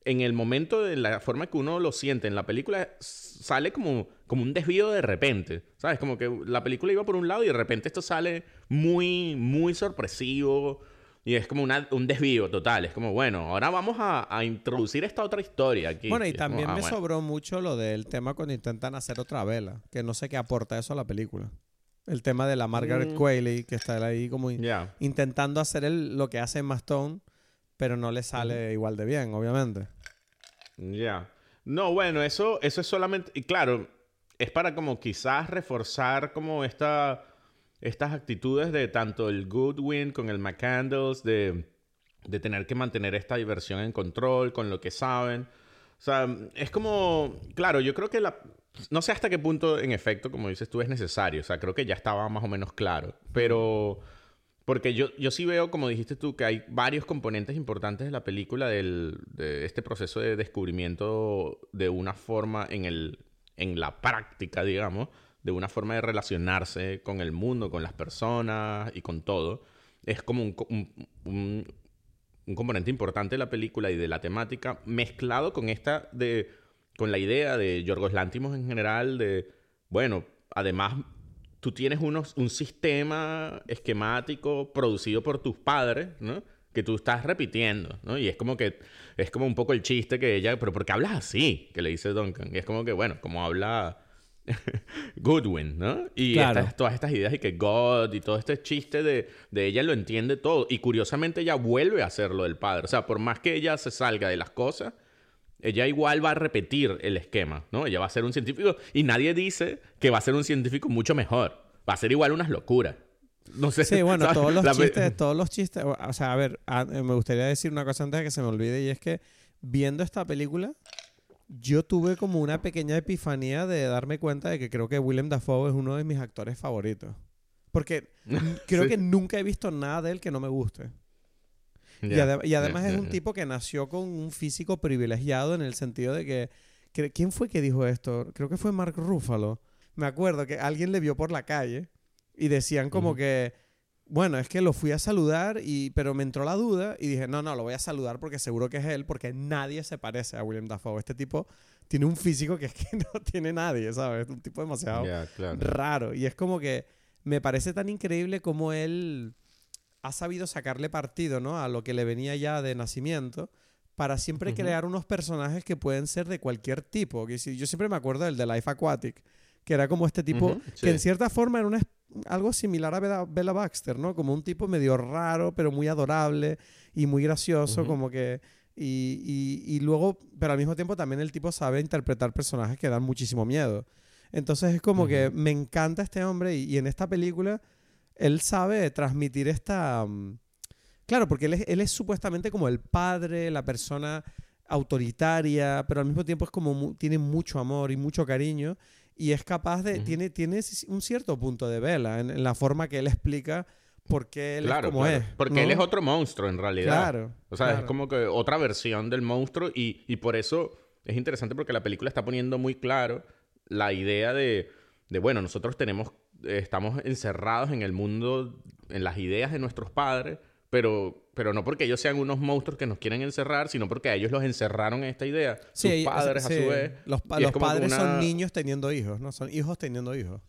en el momento de la forma que uno lo siente en la película, sale como, como un desvío de repente. ¿Sabes? Como que la película iba por un lado y de repente esto sale muy, muy sorpresivo. Y es como una- un desvío total. Es como, bueno, ahora vamos a, a introducir esta otra historia aquí. Bueno, y como, también ah, me bueno. sobró mucho lo del tema cuando intentan hacer otra vela, que no sé qué aporta eso a la película. El tema de la Margaret Mm. Qualley, que está ahí como intentando hacer el- lo que hace Emma Stone, pero no le sale igual de bien, obviamente. Ya. No, bueno, eso, eso es solamente. Y claro, es para como quizás reforzar como esta, estas actitudes de tanto el Goodwin con el McCandles, de, de tener que mantener esta diversión en control con lo que saben. O sea, es como. Claro, yo creo que la. No sé hasta qué punto, en efecto, como dices tú, es necesario. O sea, creo que ya estaba más o menos claro. Pero. Porque yo, yo sí veo, como dijiste tú, que hay varios componentes importantes de la película del, de este proceso de descubrimiento de una forma en, el, en la práctica, digamos, de una forma de relacionarse con el mundo, con las personas y con todo. Es como un, co- un, un- un componente importante de la película y de la temática, mezclado con esta de. con la idea de Yorgos Lántimos en general, de. Bueno, además tú tienes unos, un sistema esquemático producido por tus padres, ¿no? Que tú estás repitiendo, ¿no? Y es como que, es como un poco el chiste que ella, pero ¿por qué hablas así? Que le dice Duncan. Y es como que, bueno, como habla Goodwin, ¿no? Y Claro. estas- todas estas ideas y que God y todo este chiste de, de ella lo entiende todo. Y curiosamente ella vuelve a hacer lo del padre. O sea, por más que ella se salga de las cosas, ella igual va a repetir el esquema, ¿no? Ella va a ser un científico y nadie dice que va a ser un científico mucho mejor. Va a ser igual unas locuras. No sé. Sí, bueno, ¿sabes? todos los La pe- chistes, todos los chistes. O sea, a ver, a- me gustaría decir una cosa antes de que se me olvide y es que viendo esta película, yo tuve como una pequeña epifanía de darme cuenta de que creo que Willem Dafoe es uno de mis actores favoritos. Porque creo Sí. que nunca he visto nada de él que no me guste. Y, Ya, ade- y además es un tipo que nació con un físico privilegiado en el sentido de que, que- ¿Quién fue que dijo esto? Creo que fue Mark Ruffalo. Me acuerdo que alguien le vio por la calle y decían como que... Bueno, es que lo fui a saludar, y, pero me entró la duda y dije, no, no, lo voy a saludar porque seguro que es él, porque nadie se parece a William Dafoe. Este tipo tiene un físico que es que no tiene nadie, ¿sabes? Un tipo demasiado claro. raro. Y es como que me parece tan increíble como él ha sabido sacarle partido, ¿no? A lo que le venía ya de nacimiento para siempre crear unos personajes que pueden ser de cualquier tipo. Que si- yo siempre me acuerdo del de Life Aquatic, que era como este tipo que en cierta forma era una es- algo similar a Bella, Baxter, ¿no? Como un tipo medio raro, pero muy adorable y muy gracioso, como que... Y, y- y luego, pero al mismo tiempo también el tipo sabe interpretar personajes que dan muchísimo miedo. Entonces es como que me encanta este hombre y, y en esta película él sabe transmitir esta... mm, Claro, porque él es, él es supuestamente como el padre, la persona autoritaria, pero al mismo tiempo es como mu- tiene mucho amor y mucho cariño y es capaz de... Tiene, tiene un cierto punto de vela en, en la forma que él explica por qué él Claro, es como claro. es. Porque ¿no? él es otro monstruo en realidad. Claro. O sea, es como que otra versión del monstruo y, y por eso es interesante porque la película está poniendo muy claro la idea de, de bueno, nosotros tenemos, eh, estamos encerrados en el mundo, en las ideas de nuestros padres, pero, pero no porque ellos sean unos monstruos que nos quieren encerrar, sino porque a ellos los encerraron en esta idea. Sí, Sus padres, sí. a su vez. Los, pa- los padres son niños teniendo hijos, ¿no? Son hijos teniendo hijos.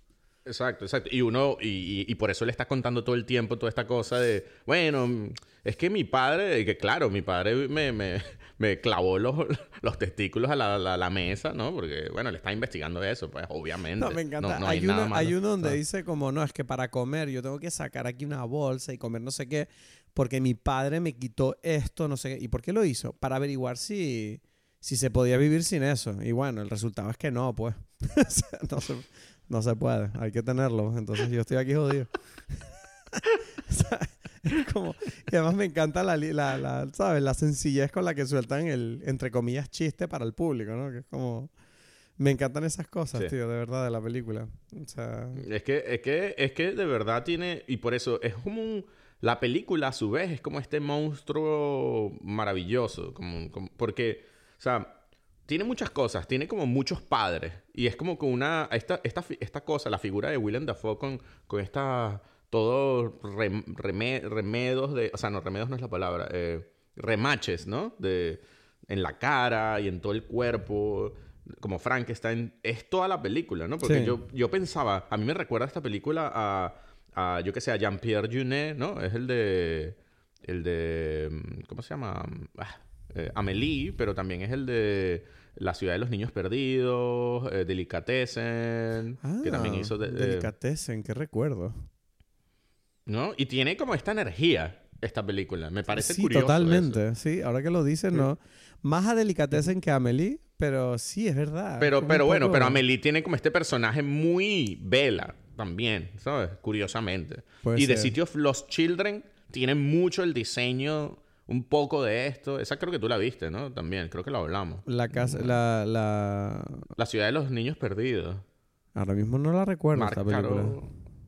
Exacto, exacto. Y uno, y, y- y por eso le está contando todo el tiempo toda esta cosa de, bueno, es que mi padre, que claro, mi padre me, me, me clavó los, los testículos a la, la- la mesa, ¿no? Porque, bueno, le está investigando eso, pues, obviamente. No, me encanta. No, no hay, hay, uno, malo. hay uno donde Ah. dice como, no, es que para comer yo tengo que sacar aquí una bolsa y comer no sé qué, porque mi padre me quitó esto, no sé qué. ¿Y por qué lo hizo? Para averiguar si, si se podía vivir sin eso. Y bueno, el resultado es que no, pues. No, se, no se puede, hay que tenerlo. Entonces yo estoy aquí jodido. Como, y además me encanta la, la, la, ¿sabes? La sencillez con la que sueltan el, entre comillas, chiste para el público, ¿no? Que es como... Me encantan esas cosas, Sí. tío, de verdad, de la película. O sea, Es que, es que, es que de verdad tiene, y por eso es como un, la película a su vez es como este monstruo maravilloso, como, como- porque, o sea, tiene muchas cosas, tiene como muchos padres. Y es como que una. Esta, esta, esta cosa, la figura de Willem Dafoe con, con esta. Todos remedos de. O sea, no, remedos no es la palabra. Eh, remaches, ¿no? De, en la cara y en todo el cuerpo. Como Frankenstein. Es toda la película, ¿no? Porque yo, yo pensaba. A mí me recuerda esta película a. a yo que sé, a Jean-Pierre Junet, ¿no? Es el de. El de. ¿Cómo se llama? Ah, eh, Amélie, pero también es el de La ciudad de los niños perdidos, eh, Delicatessen, que también ah, hizo... De, Delicatessen, qué recuerdo. ¿No? Y tiene como esta energía esta película. Me parece sí, curioso. Totalmente, sí. Ahora que lo dices, no. Más a Delicatessen que a Amélie, pero sí, es verdad. Pero, pero bueno, pero Amélie tiene como este personaje muy vela también, ¿sabes? Curiosamente. y de sitios Los Children tiene mucho el diseño un poco de esto. Esa creo que tú la viste, ¿no? También, creo que la hablamos. La casa, la, la... La ciudad de los niños perdidos. Ahora mismo no la recuerdo esta película.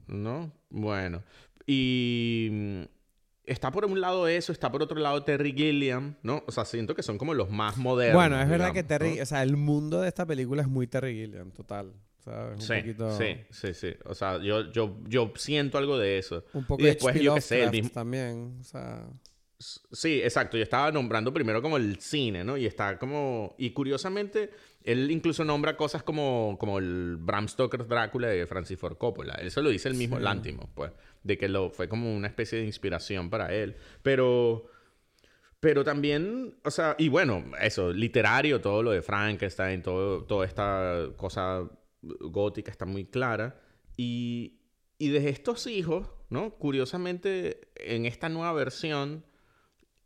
¿No? Bueno. Y mm, está por un lado eso, está por otro lado Terry Gilliam, ¿no? O sea, siento que son como los más modernos. Bueno, es verdad que Terry, o sea, el mundo de esta película es muy Terry Gilliam, total. ¿sabes? Un sí, poquito... sí, sí, sí. O sea, yo, yo, yo siento algo de eso. Un poco y después, yo que sé, el mismo... también, o sea... Sí, exacto. Yo estaba nombrando primero como el cine, ¿no? Y está como... Y curiosamente, él incluso nombra cosas como, como el Bram Stoker Drácula de Francis Ford Coppola. Eso lo dice el mismo Lantimos, pues. De que lo, fue como una especie de inspiración para él. Pero... Pero también, o sea, y bueno, eso, literario, todo lo de Frankenstein, todo, toda esta cosa gótica está muy clara. Y, y de estos hijos, ¿no? Curiosamente, en esta nueva versión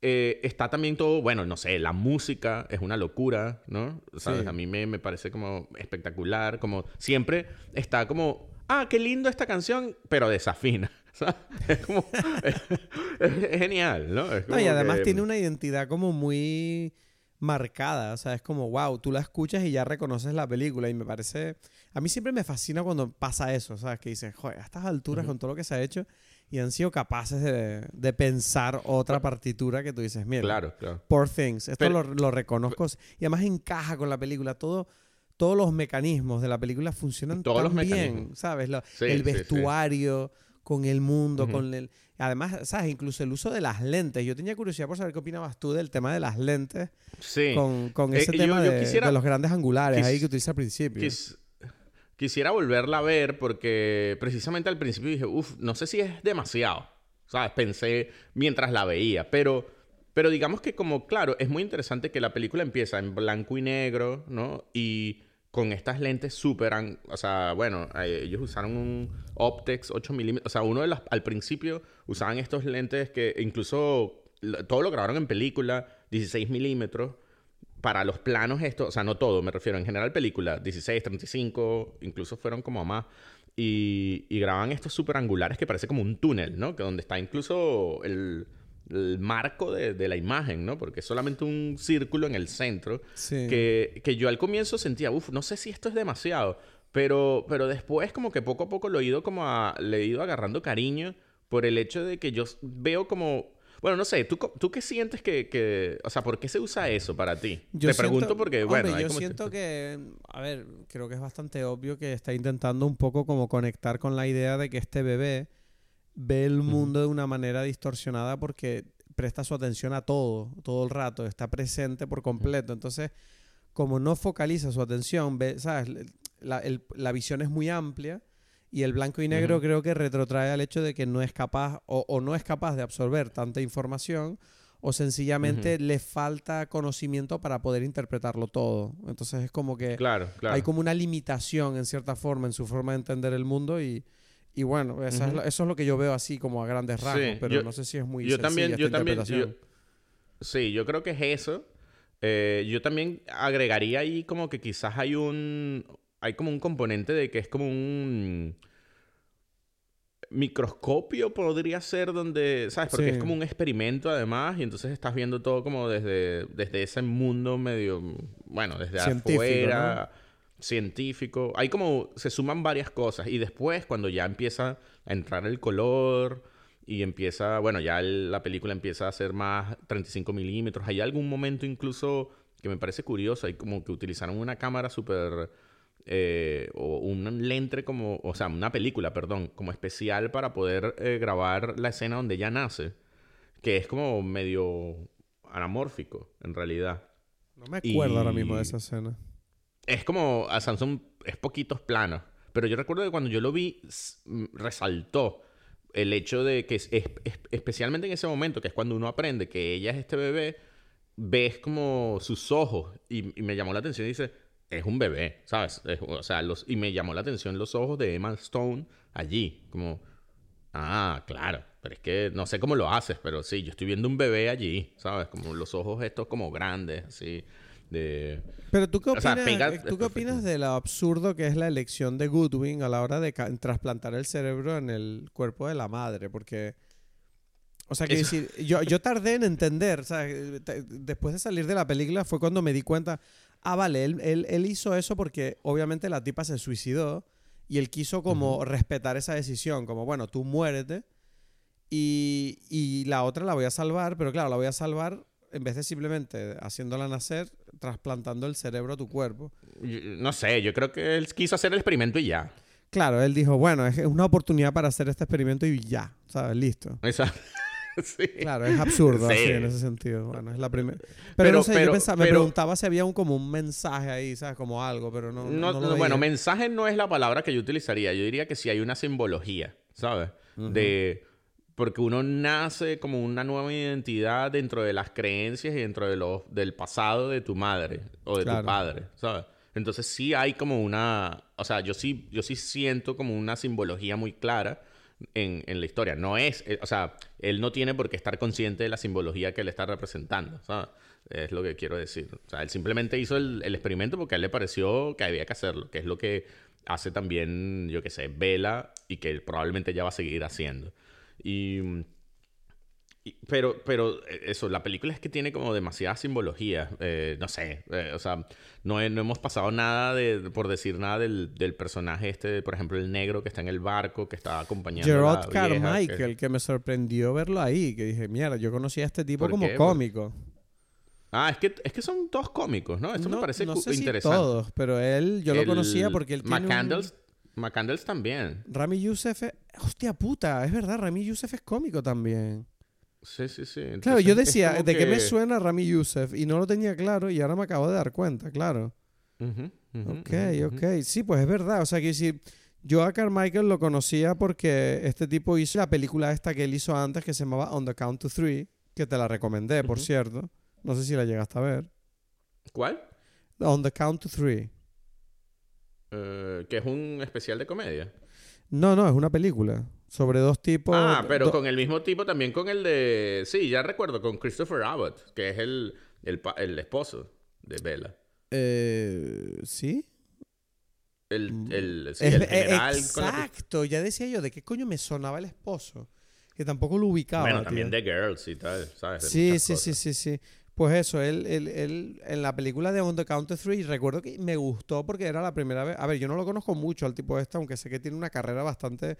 eh, está también todo, bueno, no sé, la música es una locura, ¿no? ¿Sabes? A mí me, me, parece como espectacular, como siempre está como, ah, qué lindo esta canción, pero desafina. ¿sabes? Es como, es, genial, ¿no? no y además tiene una identidad como muy marcada, o sea, es como, wow, tú la escuchas y ya reconoces la película y me parece, a mí siempre me fascina cuando pasa eso, ¿sabes? Que dicen, joder, a estas alturas con todo lo que se ha hecho, y han sido capaces de, de pensar otra partitura que tú dices, mira, claro, claro. Poor Things, esto lo, lo, reconozco y además encaja con la película, todo, todos los mecanismos de la película funcionan todos tan los bien, ¿sabes? el vestuario con el mundo, con el... Además, ¿sabes? Incluso el uso de las lentes. Yo tenía curiosidad por saber qué opinabas tú del tema de las lentes. Sí. Con, con ese eh, tema de, de, los grandes angulares ahí que utiliza al principio. Quisiera volverla a ver porque precisamente al principio dije, uff, no sé si es demasiado. ¿Sabes? Pensé mientras la veía. Pero, pero digamos que como, claro, es muy interesante que la película empieza en blanco y negro, ¿no? Y con estas lentes súper... O sea, bueno, eh, ellos usaron un Optex 8 milímetros. O sea, uno de las... Al principio usaban estos lentes que incluso... Todo lo grabaron en película, 16 milímetros para los planos esto, o sea, no todo, me refiero en general película, 16, 35, incluso fueron como a más. Y, y graban estos super angulares que parece como un túnel, ¿no? Que donde está incluso el, marco de, de, la imagen, ¿no? Porque es solamente un círculo en el centro. Que, que yo al comienzo sentía, uff, no sé si esto es demasiado. Pero, pero después como que poco a poco lo he ido como a, le he ido agarrando cariño por el hecho de que yo veo como bueno, no sé, ¿tú, tú qué sientes que, O sea, ¿por qué se usa eso para ti? Te pregunto porque, bueno... yo siento que... A ver, creo que es bastante obvio que está intentando un poco como conectar con la idea de que este bebé ve el mundo de una manera distorsionada porque presta su atención a todo, todo el rato, está presente por completo. Entonces, como no focaliza su atención, ve, ¿sabes? La, la visión es muy amplia y el blanco y negro creo que retrotrae al hecho de que no es capaz o, no es capaz de absorber tanta información o sencillamente le falta conocimiento para poder interpretarlo todo. Entonces es como que claro, hay como una limitación en cierta forma en su forma de entender el mundo y, y bueno, eso, es lo, que yo veo así como a grandes rasgos, pero no sé si es muy yo también, yo también, sí, yo creo que es eso. Eh, yo también agregaría ahí como que quizás hay un, hay como un componente de que es como un microscopio podría ser donde, ¿sabes? Porque es como un experimento además y entonces estás viendo todo como desde, desde ese mundo medio, bueno, desde afuera, científico. Hay como, se suman varias cosas y después cuando ya empieza a entrar el color y empieza, bueno, ya la película empieza a ser más 35 milímetros, hay algún momento incluso que me parece curiosa y como que utilizaron una cámara súper... Eh, o un lente como, o sea, una película, perdón, como especial para poder eh, grabar la escena donde ella nace, que es como medio anamórfico, en realidad. No me acuerdo ahora mismo de esa escena. Es como, a Samsung es poquitos planos, pero yo recuerdo que cuando yo lo vi, resaltó el hecho de que, es, especialmente en ese momento, que es cuando uno aprende que ella es este bebé, ves como sus ojos y, me llamó la atención y dice, es un bebé, ¿sabes? o sea, los, y me llamó la atención los ojos de Emma Stone allí, como, ah, claro, pero es que no sé cómo lo haces, pero sí, yo estoy viendo un bebé allí, ¿sabes? Como los ojos estos como grandes, así. De... Pero tú qué opinas, eh, ¿tú qué opinas de lo absurdo que es la elección de Goodwin a la hora de trasplantar el cerebro en el cuerpo de la madre? Porque, o sea, que decir, yo, yo tardé en entender, o sea, después de salir de la película fue cuando me di cuenta, ah, vale, él, él, él hizo eso porque obviamente la tipa se suicidó y él quiso como respetar esa decisión, como, bueno, tú muérete y, y la otra la voy a salvar, pero claro, la voy a salvar en vez de simplemente haciéndola nacer, trasplantando el cerebro a tu cuerpo. No sé, yo creo que él quiso hacer el experimento y ya. Claro, él dijo, bueno, es una oportunidad para hacer este experimento y ya, ¿sabes? Listo. Exacto. sí. Claro, es absurdo así, en ese sentido. Bueno, es la primera. Pero, no sé, yo me preguntaba si había un, como un mensaje ahí, ¿sabes? Como algo, pero no. no, bueno, mensaje no es la palabra que yo utilizaría. Yo diría que sí hay una simbología, ¿sabes? De porque uno nace como una nueva identidad dentro de las creencias y dentro de los, del pasado de tu madre o de tu padre, ¿sabes? Entonces sí hay como una, o sea, yo sí, yo sí siento como una simbología muy clara en, en la historia. No es, eh, o sea, él no tiene por qué estar consciente de la simbología que él está representando, ¿sabes? Es lo que quiero decir. O sea, él simplemente hizo el, el experimento porque a él le pareció que había que hacerlo, que es lo que hace también, yo qué sé, Vela y que probablemente ya va a seguir haciendo. Y, pero, pero eh, eso, la película es que tiene como demasiada simbología. Eh, no sé, eh, o sea, no, no, hemos pasado nada de, por decir nada del, del, personaje este, por ejemplo, el negro que está en el barco, que está acompañando Gerard Carmichael, que... me sorprendió verlo ahí, que dije, mierda, yo conocía a este tipo como cómico. Ah, es que, es que son todos cómicos, ¿no? Eso me parece no sé interesante. Si todos, pero él, yo lo conocía porque él tiene McCandles también. Rami Youssef es... Hostia puta, es verdad, Rami Youssef es cómico también. Sí, sí, sí. claro, yo decía, ¿de qué me suena Rami Youssef? Y no lo tenía claro y ahora me acabo de dar cuenta, claro. ok, ok. Sí, pues es verdad. O sea, que decir, yo a Carmichael lo conocía porque este tipo hizo la película esta que él hizo antes que se llamaba On the Count to Three, que te la recomendé, por cierto. No sé si la llegaste a ver. ¿Cuál? On the Count to Three. Eh, que es un especial de comedia. No, no, es una película sobre dos tipos. Ah, pero con el mismo tipo también con el de. Sí, ya recuerdo, con Christopher Abbott, que es el, el, esposo de Bella. Eh, ¿Sí? El, mm. el, general. Exacto, ya decía yo, ¿de qué coño me sonaba el esposo? Que tampoco lo ubicaba. Bueno, también de Girls y tal, ¿sabes? sí, sí, sí, sí, sí. Pues eso, él, él, él, en la película de On the Count of Three, recuerdo que me gustó porque era la primera vez. A ver, yo no lo conozco mucho al tipo este, aunque sé que tiene una carrera bastante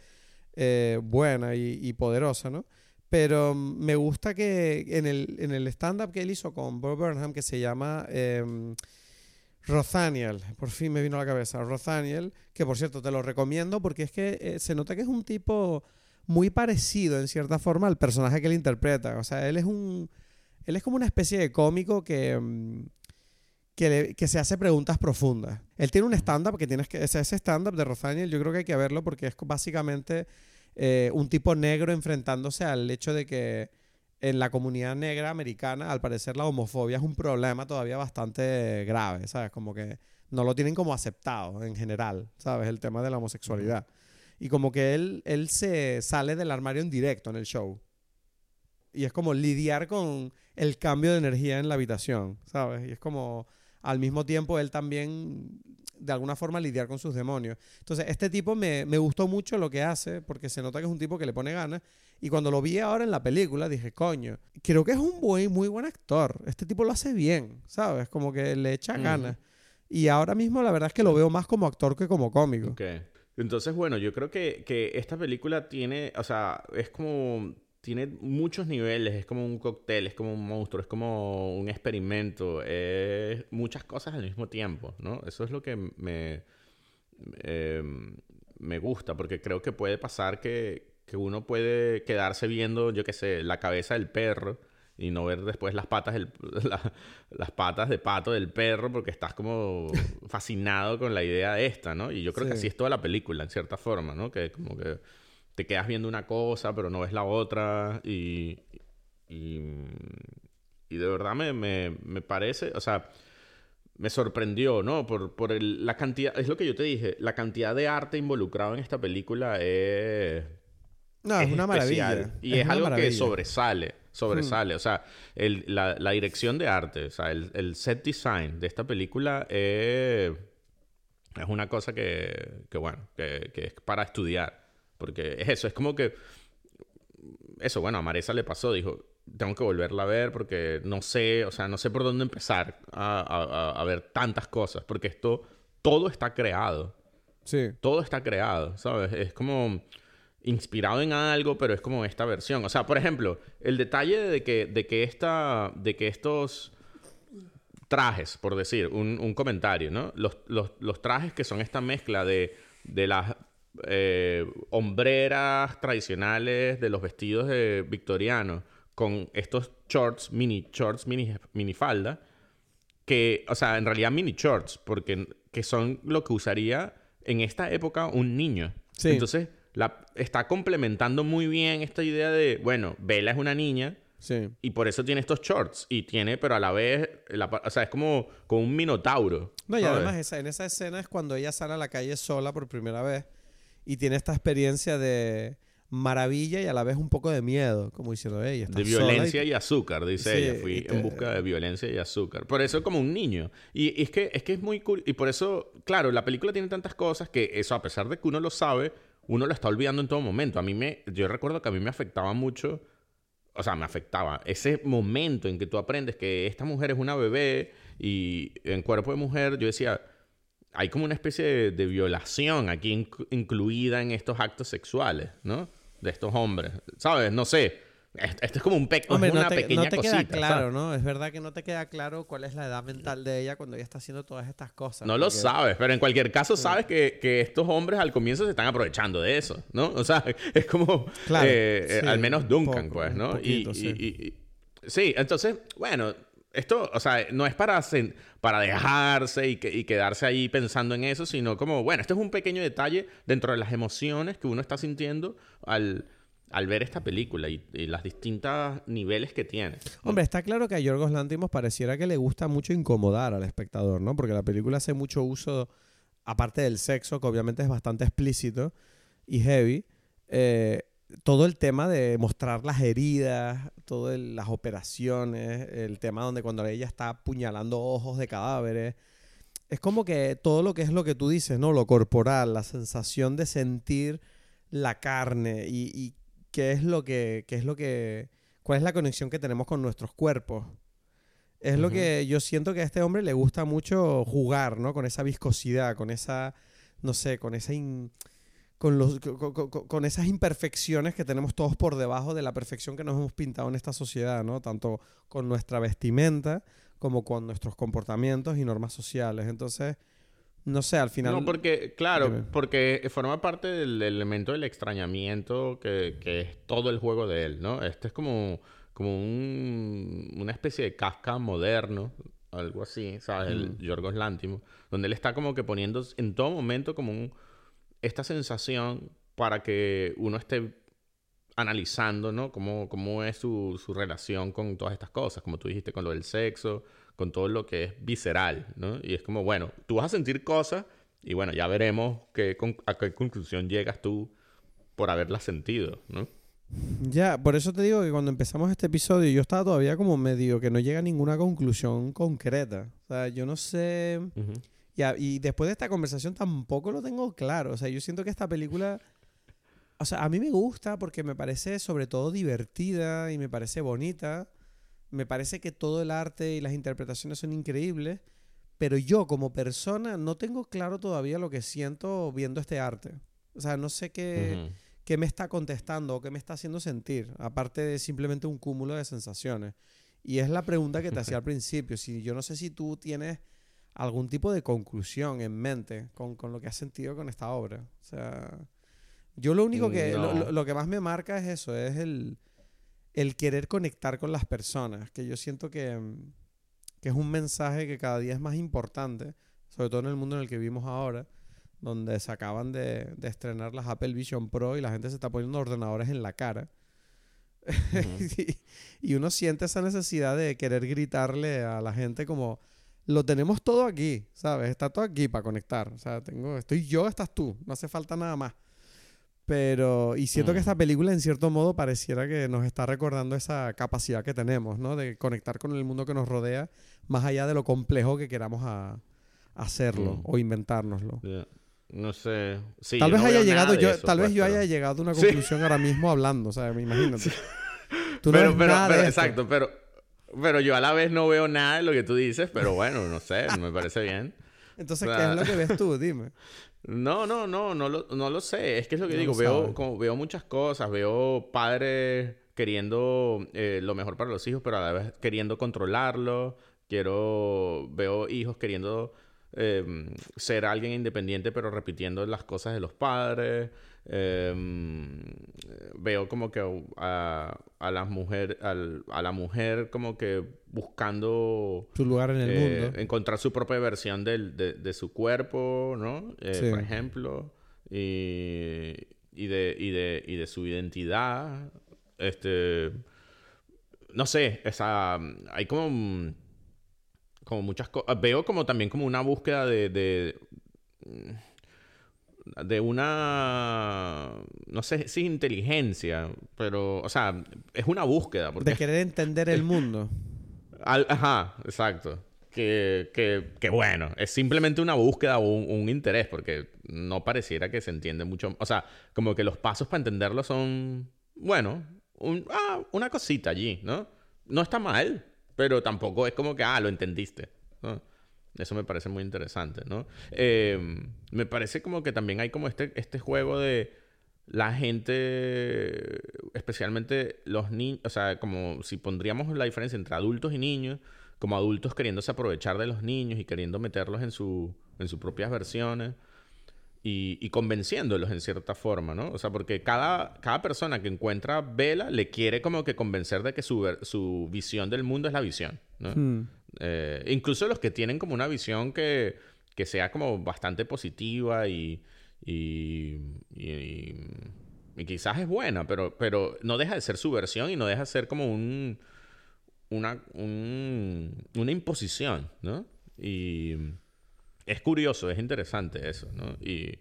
eh, buena y, poderosa, ¿no? Pero me gusta que en el, en el stand-up que él hizo con Bob Burnham, que se llama eh, Rothaniel, por fin me vino a la cabeza, Rothaniel, que por cierto te lo recomiendo porque es que eh, se nota que es un tipo muy parecido en cierta forma al personaje que él interpreta. O sea, él es un él es como una especie de cómico que, mm, que, se hace preguntas profundas. Él tiene un stand-up que tienes que. Ese, stand-up de Rothaniel, yo creo que hay que verlo porque es básicamente eh, un tipo negro enfrentándose al hecho de que en la comunidad negra americana, al parecer, la homofobia es un problema todavía bastante grave, ¿sabes? Como que no lo tienen como aceptado en general, ¿sabes? El tema de la homosexualidad. Y como que él, él se sale del armario en directo en el show. Y es como lidiar con el cambio de energía en la habitación, ¿sabes? Y es como al mismo tiempo él también de alguna forma lidiar con sus demonios. Entonces, este tipo me, me, gustó mucho lo que hace, porque se nota que es un tipo que le pone ganas. Y cuando lo vi ahora en la película, dije, coño, creo que es un buen, muy buen actor. Este tipo lo hace bien, ¿sabes? Como que le echa ganas. Y ahora mismo la verdad es que lo veo más como actor que como cómico. Entonces, bueno, yo creo que, que esta película tiene, o sea, es como tiene muchos niveles, es como un cóctel, es como un monstruo, es como un experimento, es muchas cosas al mismo tiempo, ¿no? Eso es lo que me, em, me gusta, porque creo que puede pasar que, que uno puede quedarse viendo, yo qué sé, la cabeza del perro y no ver después las patas, del, las patas de pato del perro porque estás como fascinado con la idea de esta, ¿no? Y yo creo que así es toda la película, en cierta forma, ¿no? Que como que te quedas viendo una cosa pero no ves la otra y, y, y de verdad me, me, me, parece, o sea, me sorprendió, ¿no? Por, por el, la cantidad, es lo que yo te dije, la cantidad de arte involucrado en esta película es... No, es, una maravilla. Y es, algo que sobresale sobresale. Hmm. O sea, el, la, la, dirección de arte, o sea, el, el set design de esta película es una cosa que, que bueno, que, que, es para estudiar. Porque es eso, es como que... Eso, bueno, a Marisa le pasó, dijo, tengo que volverla a ver porque no sé, o sea, no sé por dónde empezar a, a, a ver tantas cosas, porque esto, todo está creado. Sí. Todo está creado, ¿sabes? Es como inspirado en algo, pero es como esta versión. O sea, por ejemplo, el detalle de que, de que, esta, de que estos trajes, por decir, un, comentario, ¿no? Los, los, los, trajes que son esta mezcla de, de las eh, hombreras tradicionales, de los vestidos de victorianos, con estos shorts, mini shorts, mini, mini falda, que, o sea, en realidad mini shorts, porque que son lo que usaría en esta época un niño. Sí. Entonces, la, está complementando muy bien esta idea de, bueno, Bella es una niña. Sí. Y por eso tiene estos shorts. Y tiene, pero a la vez, o sea, es como, como un minotauro. No, y además esa, en esa escena es cuando ella sale a la calle sola por primera vez y tiene esta experiencia de maravilla y a la vez un poco de miedo, como diciendo ella. De violencia y... azúcar, dice ella. Fui en busca de violencia y azúcar. Por eso como un niño. Y, es, que, es que es muy cool. Y por eso, claro, la película tiene tantas cosas que eso, a pesar de que uno lo sabe, uno lo está olvidando en todo momento. A mí me, yo recuerdo que a mí me afectaba mucho, o sea, me afectaba ese momento en que tú aprendes que esta mujer es una bebé y en cuerpo de mujer, yo decía, hay como una especie de, violación aquí incluida en estos actos sexuales, ¿no? De estos hombres, ¿sabes? No sé. Esto es como un pe una no te, pequeña no te queda claro, ¿no? Es verdad que no te queda claro cuál es la edad mental de ella cuando ella está haciendo todas estas cosas. No lo sabes, pero en cualquier caso sabes que, que, estos hombres al comienzo se están aprovechando de eso, ¿no? O sea, es como... Claro, eh, al menos Duncan, pues, ¿no? y, sí. sí, entonces, bueno, esto, o sea, no es para, para dejarse y, y, quedarse ahí pensando en eso, sino como, bueno, esto es un pequeño detalle dentro de las emociones que uno está sintiendo al al ver esta película y, las distintas niveles que tiene. Hombre, está claro que a Yorgos Lantimos pareciera que le gusta mucho incomodar al espectador, ¿no? Porque la película hace mucho uso, aparte del sexo, que obviamente es bastante explícito y heavy, eh, todo el tema de mostrar las heridas, todas las operaciones, el tema donde cuando ella está apuñalando ojos de cadáveres. Es como que todo lo que es lo que tú dices, ¿no? Lo corporal, la sensación de sentir la carne y, y qué es lo que, qué es lo que, cuál es la conexión que tenemos con nuestros cuerpos. Es lo que yo siento que a este hombre le gusta mucho jugar, ¿no? Con esa viscosidad, con esa, no sé, con esa... con, los, con, esas imperfecciones que tenemos todos por debajo de la perfección que nos hemos pintado en esta sociedad, ¿no? Tanto con nuestra vestimenta como con nuestros comportamientos y normas sociales. Entonces, no sé, al final. No, porque, claro, porque forma parte del elemento del extrañamiento que, es todo el juego de él, ¿no? Este es como, como un, una especie de casca moderno, algo así, ¿sabes? El. Yorgos Lantimos, donde él está como que poniendo en todo momento como un, esta sensación para que uno esté analizando, ¿no? Cómo, cómo es su, su relación con todas estas cosas, como tú dijiste, con lo del sexo, con todo lo que es visceral, ¿no? Y es como, bueno, tú vas a sentir cosas y bueno, ya veremos qué, a qué conclusión llegas tú por haberla sentido, ¿no? Ya, por eso te digo que cuando empezamos este episodio yo estaba todavía como medio que no llega a ninguna conclusión concreta. O sea, yo no sé... y después de esta conversación tampoco lo tengo claro. O sea, yo siento que esta película... O sea, a mí me gusta porque me parece sobre todo divertida y me parece bonita me parece que todo el arte y las interpretaciones son increíbles, pero yo como persona no tengo claro todavía lo que siento viendo este arte. O sea, no sé qué, qué me está contestando o qué me está haciendo sentir, aparte de simplemente un cúmulo de sensaciones. Y es la pregunta que te hacía al principio. Si yo no sé si tú tienes algún tipo de conclusión en mente con, con lo que has sentido con esta obra. O sea, yo lo único que, lo, lo, que más me marca es eso, es el, el querer conectar con las personas, que yo siento que, que es un mensaje que cada día es más importante, sobre todo en el mundo en el que vivimos ahora, donde se acaban de, de estrenar las Apple Vision Pro y la gente se está poniendo ordenadores en la cara. y, uno siente esa necesidad de querer gritarle a la gente como lo tenemos todo aquí, ¿sabes? Está todo aquí para conectar. O sea, tengo, estoy yo, estás tú. No hace falta nada más. Pero, y siento que esta película en cierto modo pareciera que nos está recordando esa capacidad que tenemos, ¿no? De conectar con el mundo que nos rodea, más allá de lo complejo que queramos a, hacerlo mm. o inventárnoslo. No sé. tal vez haya llegado yo, tal vez pues, yo haya llegado a una conclusión ahora mismo hablando, o sea, me imagino. Tú no pero, pero, exacto, pero, pero yo a la vez no veo nada de lo que tú dices, pero bueno, no sé, me parece bien. Entonces, ¿qué es lo que ves tú? Dime. No, no, no, no lo, no lo sé. Es que es lo que digo. Veo, como, veo muchas cosas. Veo padres queriendo eh, lo mejor para los hijos, pero a la vez queriendo controlarlo. Quiero... Veo hijos queriendo Em, ser alguien independiente pero repitiendo las cosas de los padres. Em, veo como que a, a la mujer a la mujer como que buscando su lugar en el eh, mundo encontrar su propia versión del, de, su cuerpo no eh, por ejemplo y, y, de, y, de, y de su identidad este no sé esa hay como como muchas cosas. Veo como también como una búsqueda de, de, de. una. No sé si inteligencia, pero. O sea, es una búsqueda. De querer entender el mundo. ajá, exacto. Que, que, que, bueno, es simplemente una búsqueda o un, interés, porque no pareciera que se entiende mucho. O sea, como que los pasos para entenderlo son. Bueno, un, ah, una cosita allí, ¿no? No está mal. Pero tampoco es como que, ah, lo entendiste. Eso me parece muy interesante, ¿no? Em, me parece como que también hay como este, este juego de la gente, especialmente los niños, o sea, como si pondríamos la diferencia entre adultos y niños, como adultos queriéndose aprovechar de los niños y queriendo meterlos en, su, en sus propias versiones y, convenciéndolos en cierta forma, ¿no? O sea, porque cada, cada persona que encuentra Vela le quiere como que convencer de que su, su visión del mundo es la visión, ¿no? Hmm. Eh, incluso los que tienen como una visión que, que sea como bastante positiva y, y, quizás es buena, pero, pero no deja de ser su versión y no deja de ser como un, una, un, una imposición, ¿no? Y es curioso, es interesante eso. Y,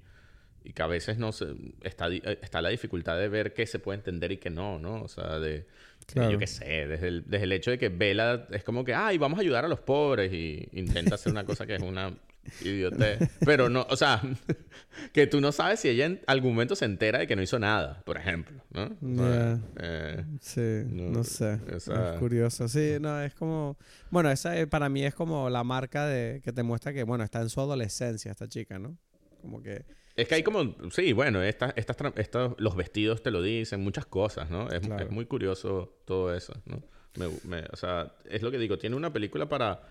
y que a veces no se, está, está la dificultad de ver qué se puede entender y qué no, ¿no? O sea, de, yo qué sé, desde el, desde el hecho de que Vela es como que, ay, vamos a ayudar a los pobres y intenta hacer una cosa que es una idiotez. Pero no, o sea, que tú no sabes si ella en algún momento se entera de que no hizo nada, por ejemplo, ¿no? Eh, sí, no, sé. Es curioso. Sí, no, es como... Bueno, esa para mí es como la marca de que te muestra que, bueno, está en su adolescencia esta chica, ¿no? Como que... Es que hay como, sí, bueno, estas, estas, los vestidos te lo dicen, muchas cosas, ¿no? Es, es muy curioso todo eso, ¿no? Me, o sea, es lo que digo, tiene una película para,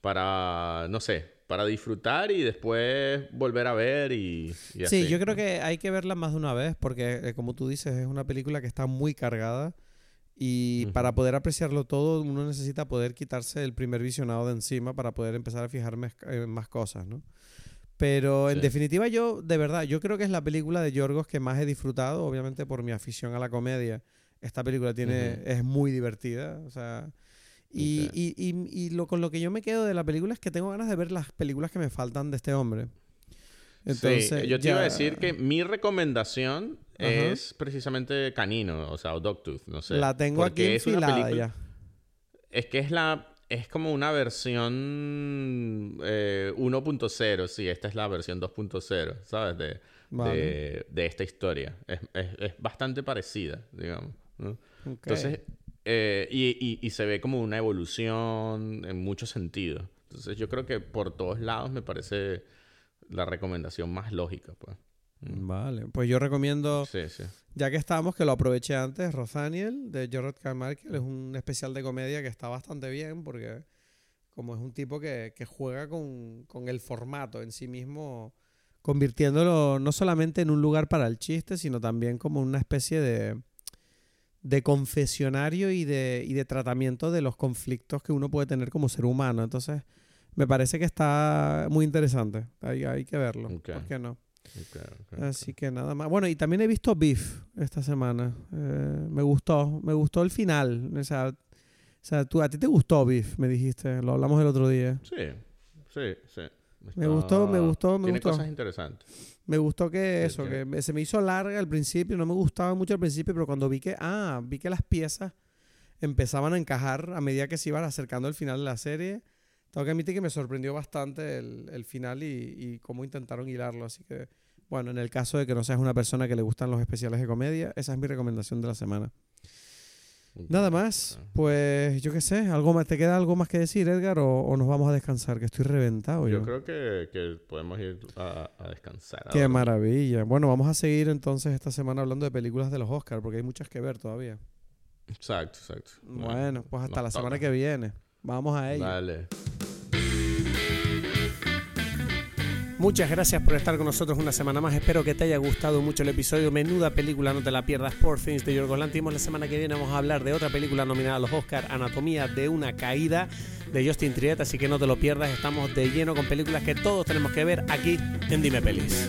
para, no sé, para disfrutar y después volver a ver y, Sí, yo creo que hay que verla más de una vez porque, eh, como tú dices, es una película que está muy cargada y para poder apreciarlo todo uno necesita poder quitarse el primer visionado de encima para poder empezar a fijarme en más cosas, ¿no? Pero en definitiva yo, de verdad, yo creo que es la película de Yorgos que más he disfrutado, obviamente por mi afición a la comedia. Esta película tiene, es muy divertida, o sea... Y, y, y, lo, con lo que yo me quedo de la película es que tengo ganas de ver las películas que me faltan de este hombre. Entonces, yo te iba a decir que mi recomendación es precisamente Canino, o sea, o Dogtooth, no sé. La tengo aquí una película, ya. Es que es la es como una versión 1.0, eh, sí, esta es la versión 2.0, ¿sabes? De, de, esta historia. Es, es, bastante parecida, digamos. Entonces, eh, y, y, se ve como una evolución en muchos sentidos. Entonces, yo creo que por todos lados me parece la recomendación más lógica, pues. Vale, pues yo recomiendo, Sí, sí. ya que estábamos, que lo aproveché antes, Rothaniel, de Gerard Carmichael, es un especial de comedia que está bastante bien porque como es un tipo que, que juega con, con el formato en sí mismo, convirtiéndolo no solamente en un lugar para el chiste, sino también como una especie de, de confesionario y de, y de tratamiento de los conflictos que uno puede tener como ser humano. Entonces, me parece que está muy interesante. Hay, hay que verlo. ¿Por qué no? Así que nada más. Bueno, y también he visto Beef esta semana. Eh, me gustó, me gustó el final. O sea, o sea, tú, a ti te gustó Beef, me dijiste. Lo hablamos el otro día. Sí, sí, sí. Me gustó, me gustó, me Tiene gustó. cosas interesantes. Me gustó que eso, que se me hizo larga al principio, no me gustaba mucho al principio, pero cuando vi que, ah, vi que las piezas empezaban a encajar a medida que se iban acercando al final de la serie, tengo que admitir que me sorprendió bastante el, el final y, y cómo intentaron hilarlo. Así que, bueno, en el caso de que no seas una persona que le gustan los especiales de comedia, esa es mi recomendación de la semana. Nada más, pues yo qué sé, ¿algo más, ¿te queda algo más que decir, Edgar, o, o nos vamos a descansar? Que estoy reventado yo. Yo creo que, que podemos ir a, a descansar. Qué ahora. maravilla. Bueno, vamos a seguir entonces esta semana hablando de películas de los Oscars, porque hay muchas que ver todavía. Exacto, exacto. Bueno, pues hasta la semana que viene. Vamos a ello. Dale. Muchas gracias por estar con nosotros una semana más. Espero que te haya gustado mucho el episodio. Menuda película, no te la pierdas. Poor Things de Yorgos Lantimos. La semana que viene vamos a hablar de otra película nominada a los Oscars, Anatomía de una caída de Justin Triet. Así que no te lo pierdas. Estamos de lleno con películas que todos tenemos que ver aquí en Dime Pelis.